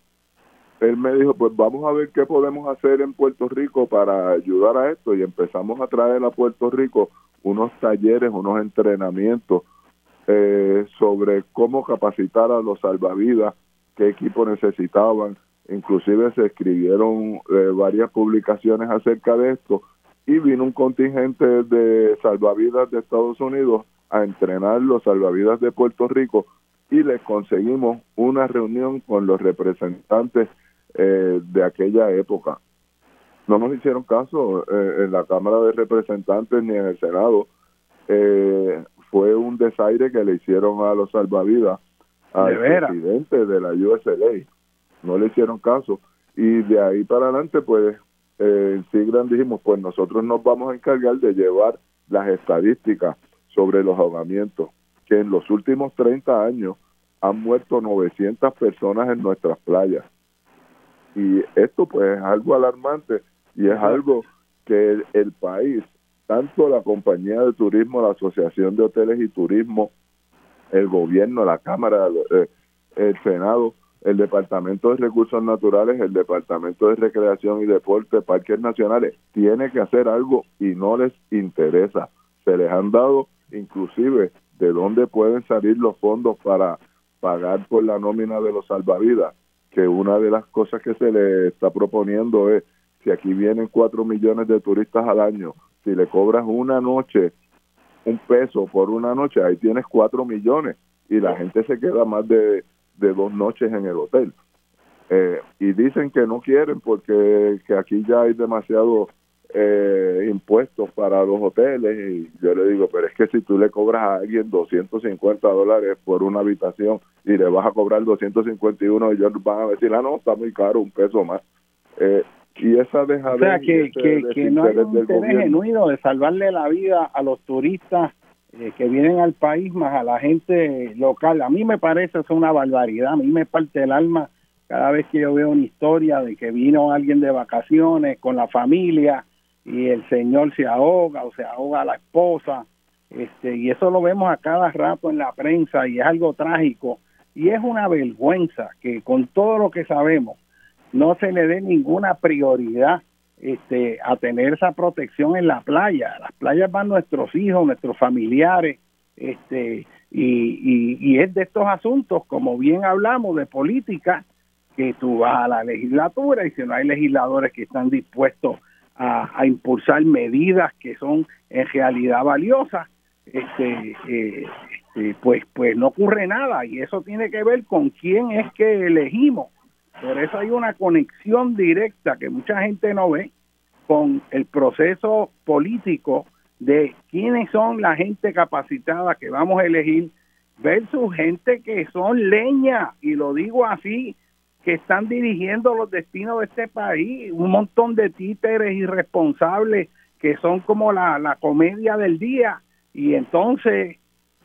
él me dijo, pues vamos a ver qué podemos hacer en Puerto Rico para ayudar a esto. Y empezamos a traer a Puerto Rico unos talleres, unos entrenamientos eh, sobre cómo capacitar a los salvavidas, qué equipo necesitaban. Inclusive se escribieron eh, varias publicaciones acerca de esto y vino un contingente de salvavidas de Estados Unidos a entrenar los salvavidas de Puerto Rico y les conseguimos una reunión con los representantes eh, de aquella época. No nos hicieron caso eh, en la Cámara de Representantes ni en el Senado. Eh, fue un desaire que le hicieron a los salvavidas al presidente de la USLA. No le hicieron caso. y de ahí para adelante pues eh, en Sigran dijimos pues nosotros nos vamos a encargar de llevar las estadísticas sobre los ahogamientos que en los últimos 30 años han muerto 900 personas en nuestras playas y esto pues es algo alarmante y es algo que el, el país tanto la compañía de turismo la asociación de hoteles y turismo el gobierno la cámara eh, el senado el Departamento de Recursos Naturales, el Departamento de Recreación y Deporte, Parques Nacionales, tiene que hacer algo y no les interesa. Se les han dado inclusive de dónde pueden salir los fondos para pagar por la nómina de los salvavidas, que una de las cosas que se le está proponiendo es, si aquí vienen cuatro millones de turistas al año, si le cobras una noche, un peso por una noche, ahí tienes cuatro millones y la gente se queda más de de dos noches en el hotel. Eh, y dicen que no quieren porque que aquí ya hay demasiado eh, impuestos para los hoteles y yo le digo, pero es que si tú le cobras a alguien 250 dólares por una habitación y le vas a cobrar 251, ellos van a decir, ah, no, está muy caro, un peso más. Eh, y esa deja o sea, que, que, que no hay un interés genuino de salvarle la vida a los turistas eh, que vienen al país más a la gente local. A mí me parece eso una barbaridad, a mí me parte el alma cada vez que yo veo una historia de que vino alguien de vacaciones con la familia y el señor se ahoga o se ahoga la esposa. Este, y eso lo vemos a cada rato en la prensa y es algo trágico y es una vergüenza que con todo lo que sabemos no se le dé ninguna prioridad este, a tener esa protección en la playa. Las playas van nuestros hijos, nuestros familiares, este, y, y, es de estos asuntos, como bien hablamos, de política, que tú vas a la legislatura y si no hay legisladores que están dispuestos a, impulsar medidas que son en realidad valiosas, este, eh, este, pues, pues no ocurre nada y eso tiene que ver con quién es que elegimos. Por eso hay una conexión directa que mucha gente no ve con el proceso político de quiénes son la gente capacitada que vamos a elegir versus gente que son leña, y lo digo así, que están dirigiendo los destinos de este país, un montón de títeres irresponsables que son como la, la comedia del día, y entonces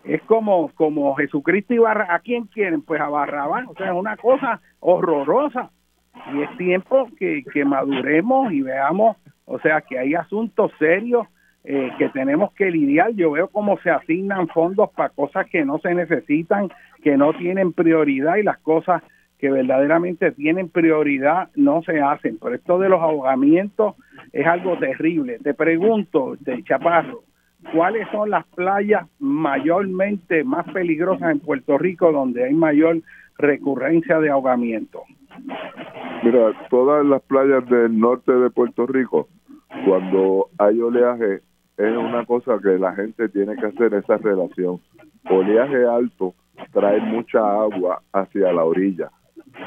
es como, como Jesucristo y Barra, ¿a quién quieren? Pues a Barrabás, o sea, es una cosa horrorosa. Y es tiempo que, que maduremos y veamos, o sea, que hay asuntos serios eh, que tenemos que lidiar. Yo veo cómo se asignan fondos para cosas que no se necesitan, que no tienen prioridad y las cosas que verdaderamente tienen prioridad no se hacen. Pero esto de los ahogamientos es algo terrible. Te pregunto, de Chaparro, ¿cuáles son las playas mayormente más peligrosas en Puerto Rico donde hay mayor recurrencia de ahogamiento? Mira, todas las playas del norte de Puerto Rico, cuando hay oleaje, es una cosa que la gente tiene que hacer esa relación. Oleaje alto trae mucha agua hacia la orilla.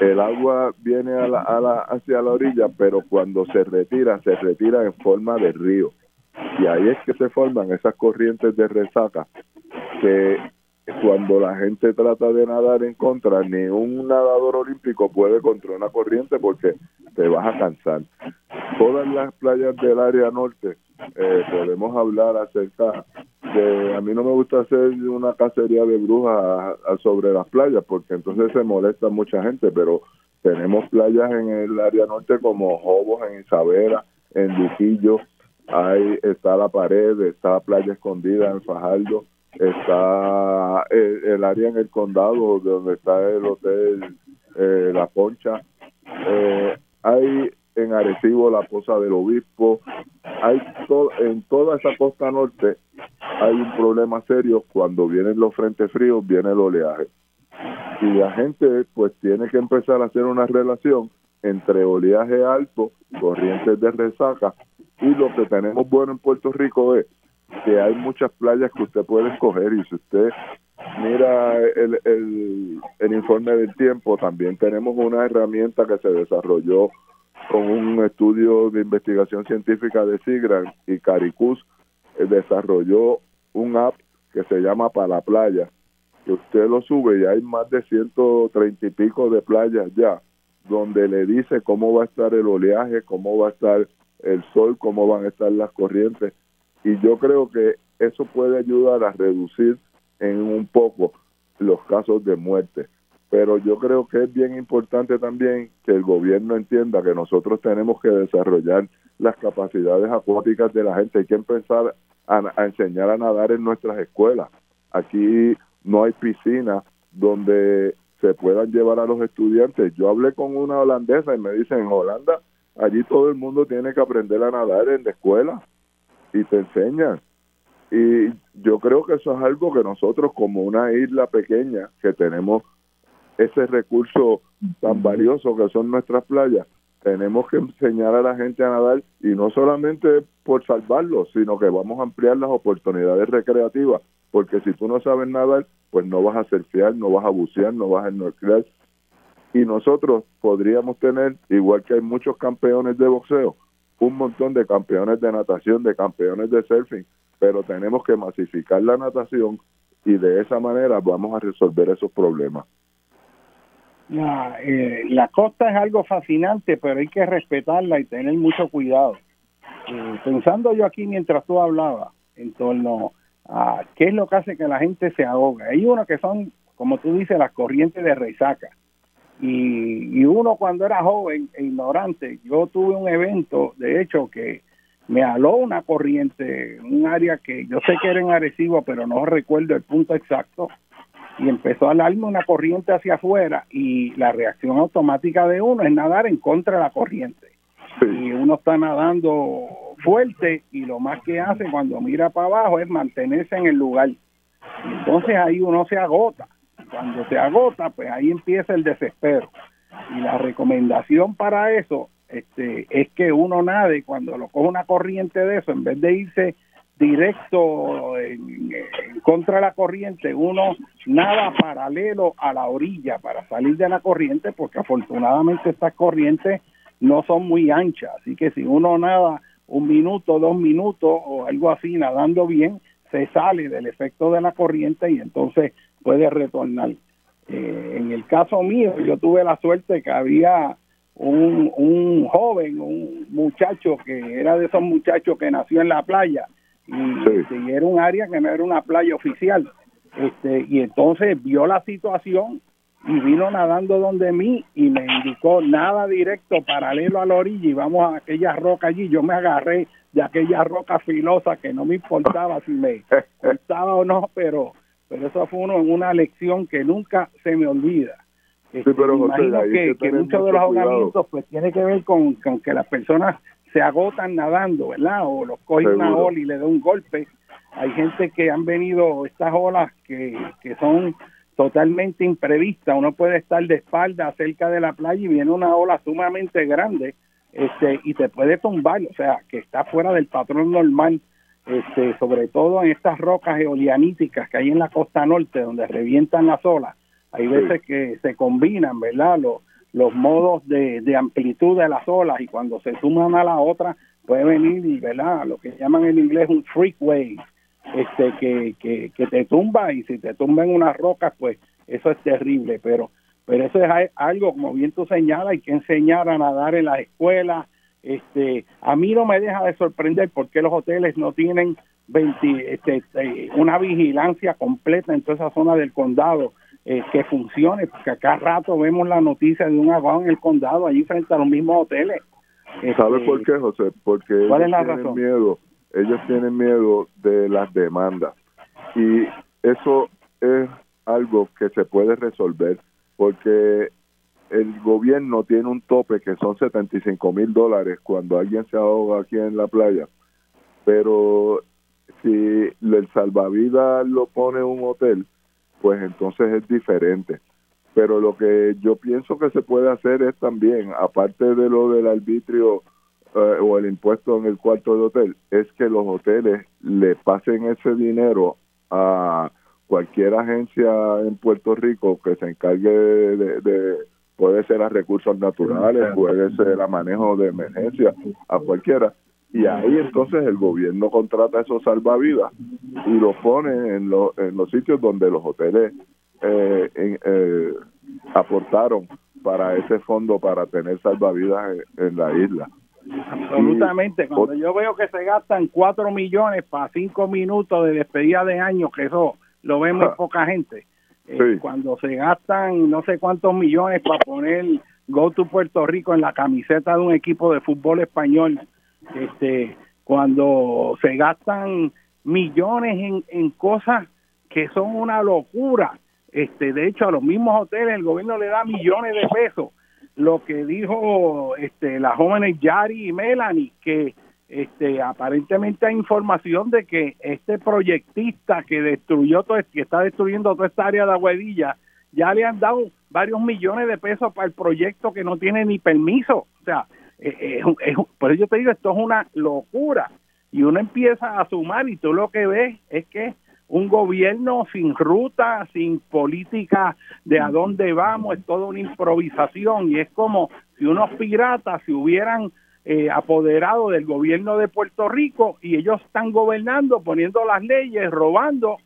El agua viene a la, a la, hacia la orilla, pero cuando se retira, se retira en forma de río y ahí es que se forman esas corrientes de resaca que cuando la gente trata de nadar en contra, ni un nadador olímpico puede contra una corriente porque te vas a cansar. Todas las playas del área norte eh, podemos hablar acerca de, a mí no me gusta hacer una cacería de brujas sobre las playas porque entonces se molesta mucha gente, pero tenemos playas en el área norte como Jobos, en Isabela, en Luquillo, Ahí está la pared, está la playa escondida en Fajardo, está el, área en el condado donde está el hotel eh, La Concha, eh, hay en Arecibo la Poza del Obispo, hay en toda esa costa norte hay un problema serio. Cuando vienen los frentes fríos, viene el oleaje. Y la gente pues tiene que empezar a hacer una relación entre oleaje alto, corrientes de resaca y lo que tenemos bueno en Puerto Rico es que hay muchas playas que usted puede escoger. Y si usted mira el, el, el informe del tiempo, también tenemos una herramienta que se desarrolló con un estudio de investigación científica de SIGRAN y Caricus eh, desarrolló un app que se llama Para la Playa, que usted lo sube y hay más de 130 y pico de playas ya donde le dice cómo va a estar el oleaje, cómo va a estar el sol, cómo van a estar las corrientes. Y yo creo que eso puede ayudar a reducir en un poco los casos de muerte. Pero yo creo que es bien importante también que el gobierno entienda que nosotros tenemos que desarrollar las capacidades acuáticas de la gente. Hay que empezar a, enseñar a nadar en nuestras escuelas. Aquí no hay piscina donde se puedan llevar a los estudiantes. Yo hablé con una holandesa y me dicen, en Holanda, allí todo el mundo tiene que aprender a nadar en la escuela y te enseñan. Y yo creo que eso es algo que nosotros como una isla pequeña que tenemos ese recurso tan valioso que son nuestras playas, tenemos que enseñar a la gente a nadar y no solamente por salvarlos, sino que vamos a ampliar las oportunidades recreativas, porque si tú no sabes nadar, pues no vas a surfear, no vas a bucear, no vas a snorkelar. Y nosotros podríamos tener, igual que hay muchos campeones de boxeo, un montón de campeones de natación, de campeones de surfing, pero tenemos que masificar la natación y de esa manera vamos a resolver esos problemas. La, eh, la costa es algo fascinante, pero hay que respetarla y tener mucho cuidado. Eh, pensando yo aquí mientras tú hablabas en torno a qué es lo que hace que la gente se ahoga. Hay uno que son, como tú dices, las corrientes de resaca. Y, y uno cuando era joven e ignorante, yo tuve un evento, de hecho, que me aló una corriente, un área que yo sé que era en Arecibo, pero no recuerdo el punto exacto, y empezó a alarme una corriente hacia afuera y la reacción automática de uno es nadar en contra de la corriente. Y uno está nadando fuerte y lo más que hace cuando mira para abajo es mantenerse en el lugar. Entonces ahí uno se agota. Cuando se agota, pues ahí empieza el desespero. Y la recomendación para eso este, es que uno nade cuando lo coge una corriente de eso, en vez de irse directo en, en contra la corriente, uno nada paralelo a la orilla para salir de la corriente, porque afortunadamente estas corrientes no son muy anchas, así que si uno nada un minuto, dos minutos o algo así nadando bien, se sale del efecto de la corriente y entonces puede retornar. Eh, en el caso mío, yo tuve la suerte que había un, un joven, un muchacho que era de esos muchachos que nació en la playa y, y era un área que no era una playa oficial. Este, y entonces vio la situación y vino nadando donde mí y me indicó nada directo paralelo a la orilla y vamos a aquella roca allí. Yo me agarré de aquella roca filosa que no me importaba si me cortaba o no, pero pero eso fue uno, una lección que nunca se me olvida. Este, pero, me José, imagino que, que muchos de los ahogamientos pues tiene que ver con, con que las personas se agotan nadando, ¿verdad? O los coge una Seguro. ola y le da un golpe. Hay gente que han venido estas olas que, que son totalmente imprevistas. Uno puede estar de espalda cerca de la playa y viene una ola sumamente grande este y te puede tumbar, o sea, que está fuera del patrón normal, este, sobre todo en estas rocas eolianíticas que hay en la costa norte donde revientan las olas. Hay veces que se combinan, ¿verdad? Los, los modos de, de amplitud de las olas y cuando se suman a la otra puede venir y, ¿verdad? Lo que llaman en inglés un freak wave, este, que, que, que te tumba y si te tumba en unas rocas, pues eso es terrible, pero pero eso es algo, como bien tú señalas, hay que enseñar a nadar en las escuelas. Este, a mí no me deja de sorprender por qué los hoteles no tienen 20, este, este, una vigilancia completa en toda esa zona del condado eh, que funcione, porque acá rato vemos la noticia de un ahogado en el condado, allí frente a los mismos hoteles. ¿Sabes Este, por qué, José? Porque ¿Cuál ellos es la tienen razón? miedo, ellos tienen miedo de las demandas y eso es algo que se puede resolver porque el gobierno tiene un tope que son 75 mil dólares cuando alguien se ahoga aquí en la playa, pero si el salvavidas lo pone un hotel, pues entonces es diferente. Pero lo que yo pienso que se puede hacer es también, aparte de lo del arbitrio eh, o el impuesto en el cuarto de hotel, es que los hoteles le pasen ese dinero a cualquier agencia en Puerto Rico que se encargue de, de- de- puede ser a recursos naturales, puede ser a manejo de emergencia, a cualquiera. Y ahí entonces el gobierno contrata esos salvavidas y los pone en, lo- en los sitios donde los hoteles eh, en- eh, aportaron para ese fondo para tener salvavidas en, en la isla. Absolutamente. Cuando yo veo que se gastan cuatro millones para cinco minutos de despedida de año, que eso lo ve muy poca gente. Eh, Sí. Cuando se gastan no sé cuántos millones para poner Go to Puerto Rico en la camiseta de un equipo de fútbol español, este, cuando se gastan millones en, en cosas que son una locura. Este, de hecho, a los mismos hoteles el gobierno le da millones de pesos. Lo que dijo este, las jóvenes Yari y Melanie, que este, aparentemente hay información de que este proyectista que destruyó todo, que está destruyendo toda esta área de Aguadilla, ya le han dado varios millones de pesos para el proyecto que no tiene ni permiso. O sea, es un- es un- por eso yo te digo, esto es una locura. Y uno empieza a sumar y tú lo que ves es que un gobierno sin ruta, sin política de a dónde vamos, es toda una improvisación y es como si unos piratas se hubieran eh, apoderado del gobierno de Puerto Rico y ellos están gobernando, poniendo las leyes, robando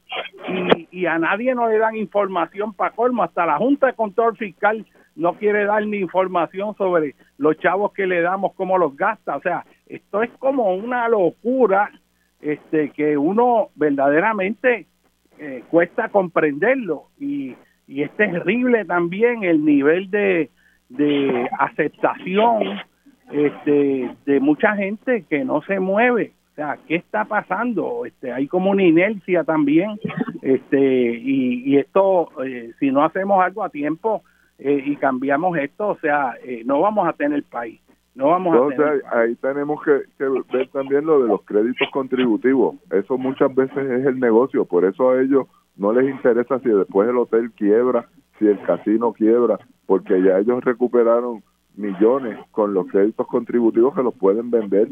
y, y a nadie no le dan información para colmo, hasta la Junta de Control Fiscal no quiere dar ni información sobre los chavos que le damos, cómo los gasta, o sea, esto es como una locura este que uno verdaderamente eh, cuesta comprenderlo y, y es terrible también el nivel de, de aceptación este, de mucha gente que no se mueve. O sea, ¿qué está pasando? Este, hay como una inercia también, este, y, y esto, eh, si no hacemos algo a tiempo eh, y cambiamos esto, o sea, eh, no vamos a tener país, no vamos a Entonces tener ahí, ahí tenemos que, que ver también lo de los créditos contributivos. Eso muchas veces es el negocio, por eso a ellos no les interesa si después el hotel quiebra, si el casino quiebra, porque ya ellos recuperaron millones con los créditos contributivos que los pueden vender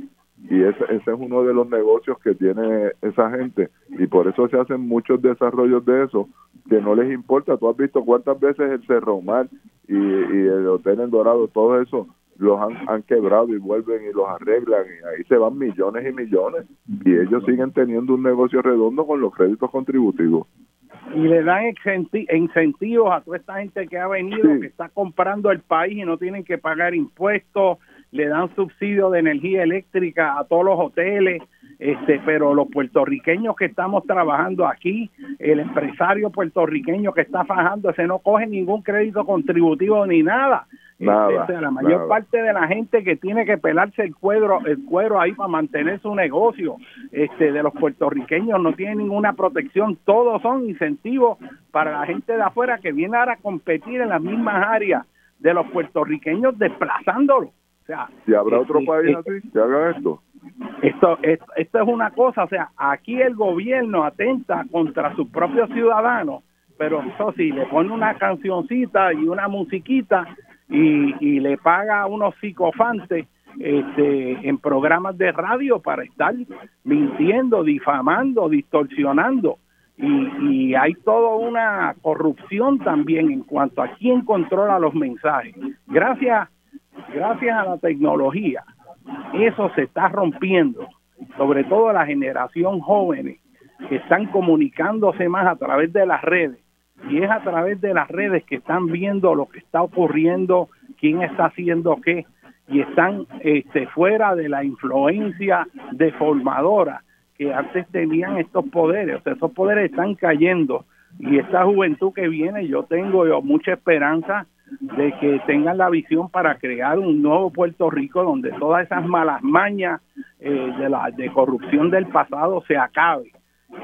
y ese, ese es uno de los negocios que tiene esa gente y por eso se hacen muchos desarrollos de eso que no les importa. Tú has visto cuántas veces el Cerro Mar y, y el Hotel en Dorado, todo eso los han, han quebrado y vuelven y los arreglan y ahí se van millones y millones y ellos siguen teniendo un negocio redondo con los créditos contributivos. y le dan incenti- incentivos a toda esta gente que ha venido, que está comprando el país y no tienen que pagar impuestos, le dan subsidio de energía eléctrica a todos los hoteles, este, pero los puertorriqueños que estamos trabajando aquí, el empresario puertorriqueño que está fajando, ese no coge ningún crédito contributivo ni nada. Nada, Este, sea, la mayor nada. parte de la gente que tiene que pelarse el cuero, el cuero ahí para mantener su negocio, este, de los puertorriqueños no tiene ninguna protección, todos son incentivos para la gente de afuera que viene ahora a competir en las mismas áreas de los puertorriqueños desplazándolos. Sea, Si habrá eh, otro eh, país eh, así que haga esto, esto, esto, esto es una cosa, o sea, aquí el gobierno atenta contra sus propios ciudadanos, pero eso sí, le pone una cancioncita y una musiquita y, y le paga a unos psicofantes este, en programas de radio para estar mintiendo, difamando, distorsionando. Y, y hay toda una corrupción también en cuanto a quién controla los mensajes. Gracias, gracias a la tecnología, eso se está rompiendo, sobre todo la generación jóvenes que están comunicándose más a través de las redes. Y es a través de las redes que están viendo lo que está ocurriendo, quién está haciendo qué, y están este, fuera de la influencia deformadora que antes tenían estos poderes. O sea, esos poderes están cayendo. Y esta juventud que viene, yo tengo yo, mucha esperanza de que tengan la visión para crear un nuevo Puerto Rico donde todas esas malas mañas eh, de la de corrupción del pasado se acabe.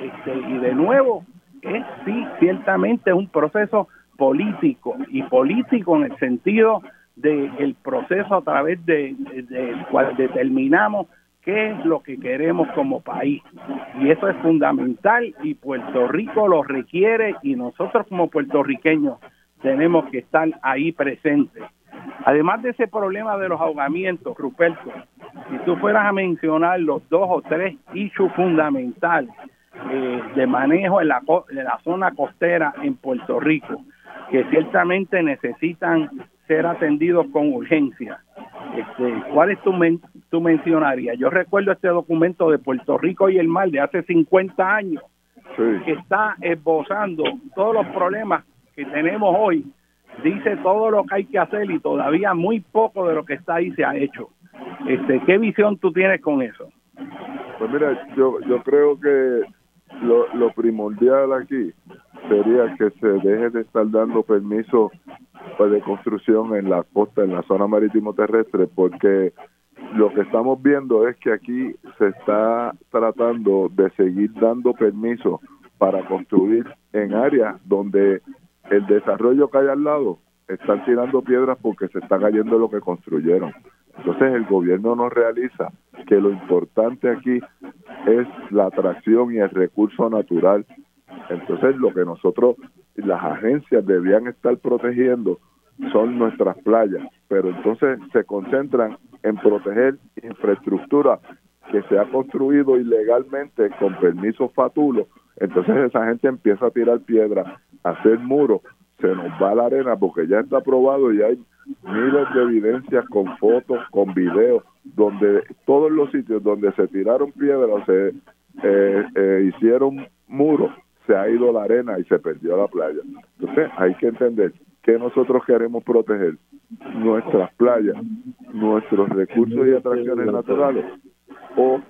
Este, y de nuevo, es sí, ciertamente un proceso político y político en el sentido del el proceso a través de, de- cual determinamos qué es lo que queremos como país. Y eso es fundamental y Puerto Rico lo requiere y nosotros como puertorriqueños tenemos que estar ahí presentes. Además de ese problema de los ahogamientos, Ruperto, si tú fueras a mencionar los dos o tres issues fundamentales eh, de manejo en la, en la zona costera en Puerto Rico, que ciertamente necesitan ser atendidos con urgencia. Este, ¿Cuáles tú, men- tú mencionarías? Yo recuerdo este documento de Puerto Rico y el mar de hace 50 años, que está esbozando todos los problemas que tenemos hoy dice todo lo que hay que hacer y todavía muy poco de lo que está ahí se ha hecho. Este, ¿Qué visión tú tienes con eso? Pues mira, yo, yo creo que lo, lo primordial aquí sería que se deje de estar dando permiso pues, de construcción en la costa, en la zona marítimo terrestre, porque lo que estamos viendo es que aquí se está tratando de seguir dando permiso para construir en áreas donde el desarrollo que hay al lado están tirando piedras porque se está cayendo lo que construyeron. Entonces el gobierno no realiza que lo importante aquí es la atracción y el recurso natural. Entonces lo que nosotros, las agencias debían estar protegiendo son nuestras playas, pero entonces se concentran en proteger infraestructura que se ha construido ilegalmente con permiso fatulo, entonces esa gente empieza a tirar piedras, a hacer muros, se nos va la arena porque ya está aprobado y hay miles de evidencias con fotos, con videos, donde todos los sitios donde se tiraron piedras se eh, eh, hicieron muros, se ha ido la arena y se perdió la playa. Entonces hay que entender que nosotros queremos proteger nuestras playas, nuestros recursos y atracciones naturales o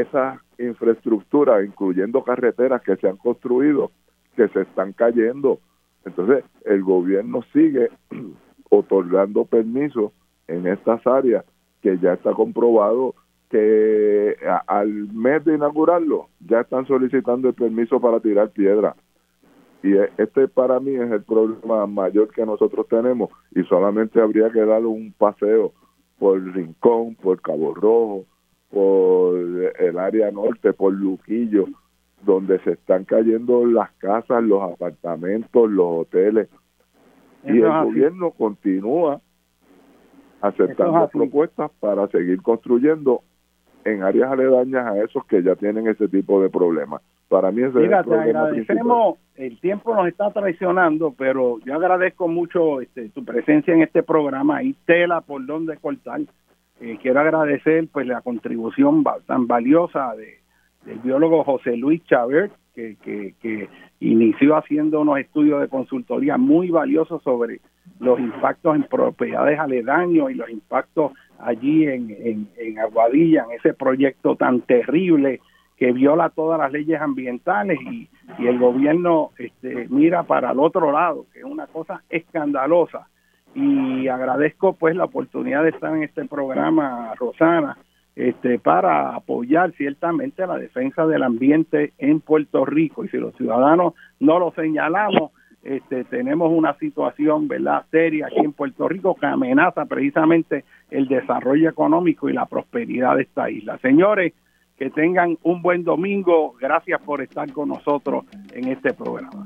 esa infraestructura, incluyendo carreteras que se han construido, que se están cayendo. Entonces, el gobierno sigue otorgando permisos en estas áreas que ya está comprobado que al mes de inaugurarlo ya están solicitando el permiso para tirar piedra. Y e, este para mí es el problema mayor que nosotros tenemos y solamente habría que dar un paseo por Rincón, por Cabo Rojo, por el área norte, por Luquillo, donde se están cayendo las casas, los apartamentos, los hoteles. y el gobierno continúa aceptando propuestas para seguir construyendo en áreas aledañas a esos que ya tienen ese tipo de problemas. Para mí ese Mira, es el te problema agradecemos, el tiempo nos está traicionando, pero yo agradezco mucho este, tu presencia en este programa. Hay tela por donde cortar. Eh, quiero agradecer pues la contribución tan valiosa de, del biólogo José Luis Chávez, que, que, que inició haciendo unos estudios de consultoría muy valiosos sobre los impactos en propiedades aledaños y los impactos allí en, en, en Aguadilla, en ese proyecto tan terrible que viola todas las leyes ambientales y, y el gobierno este, mira para el otro lado, que es una cosa escandalosa. Y agradezco pues la oportunidad de estar en este programa, Rosana, este, para apoyar ciertamente la defensa del ambiente en Puerto Rico. Y si los ciudadanos no lo señalamos, este, tenemos una situación verdad seria aquí en Puerto Rico que amenaza precisamente el desarrollo económico y la prosperidad de esta isla. Señores, que tengan un buen domingo. Gracias por estar con nosotros en este programa.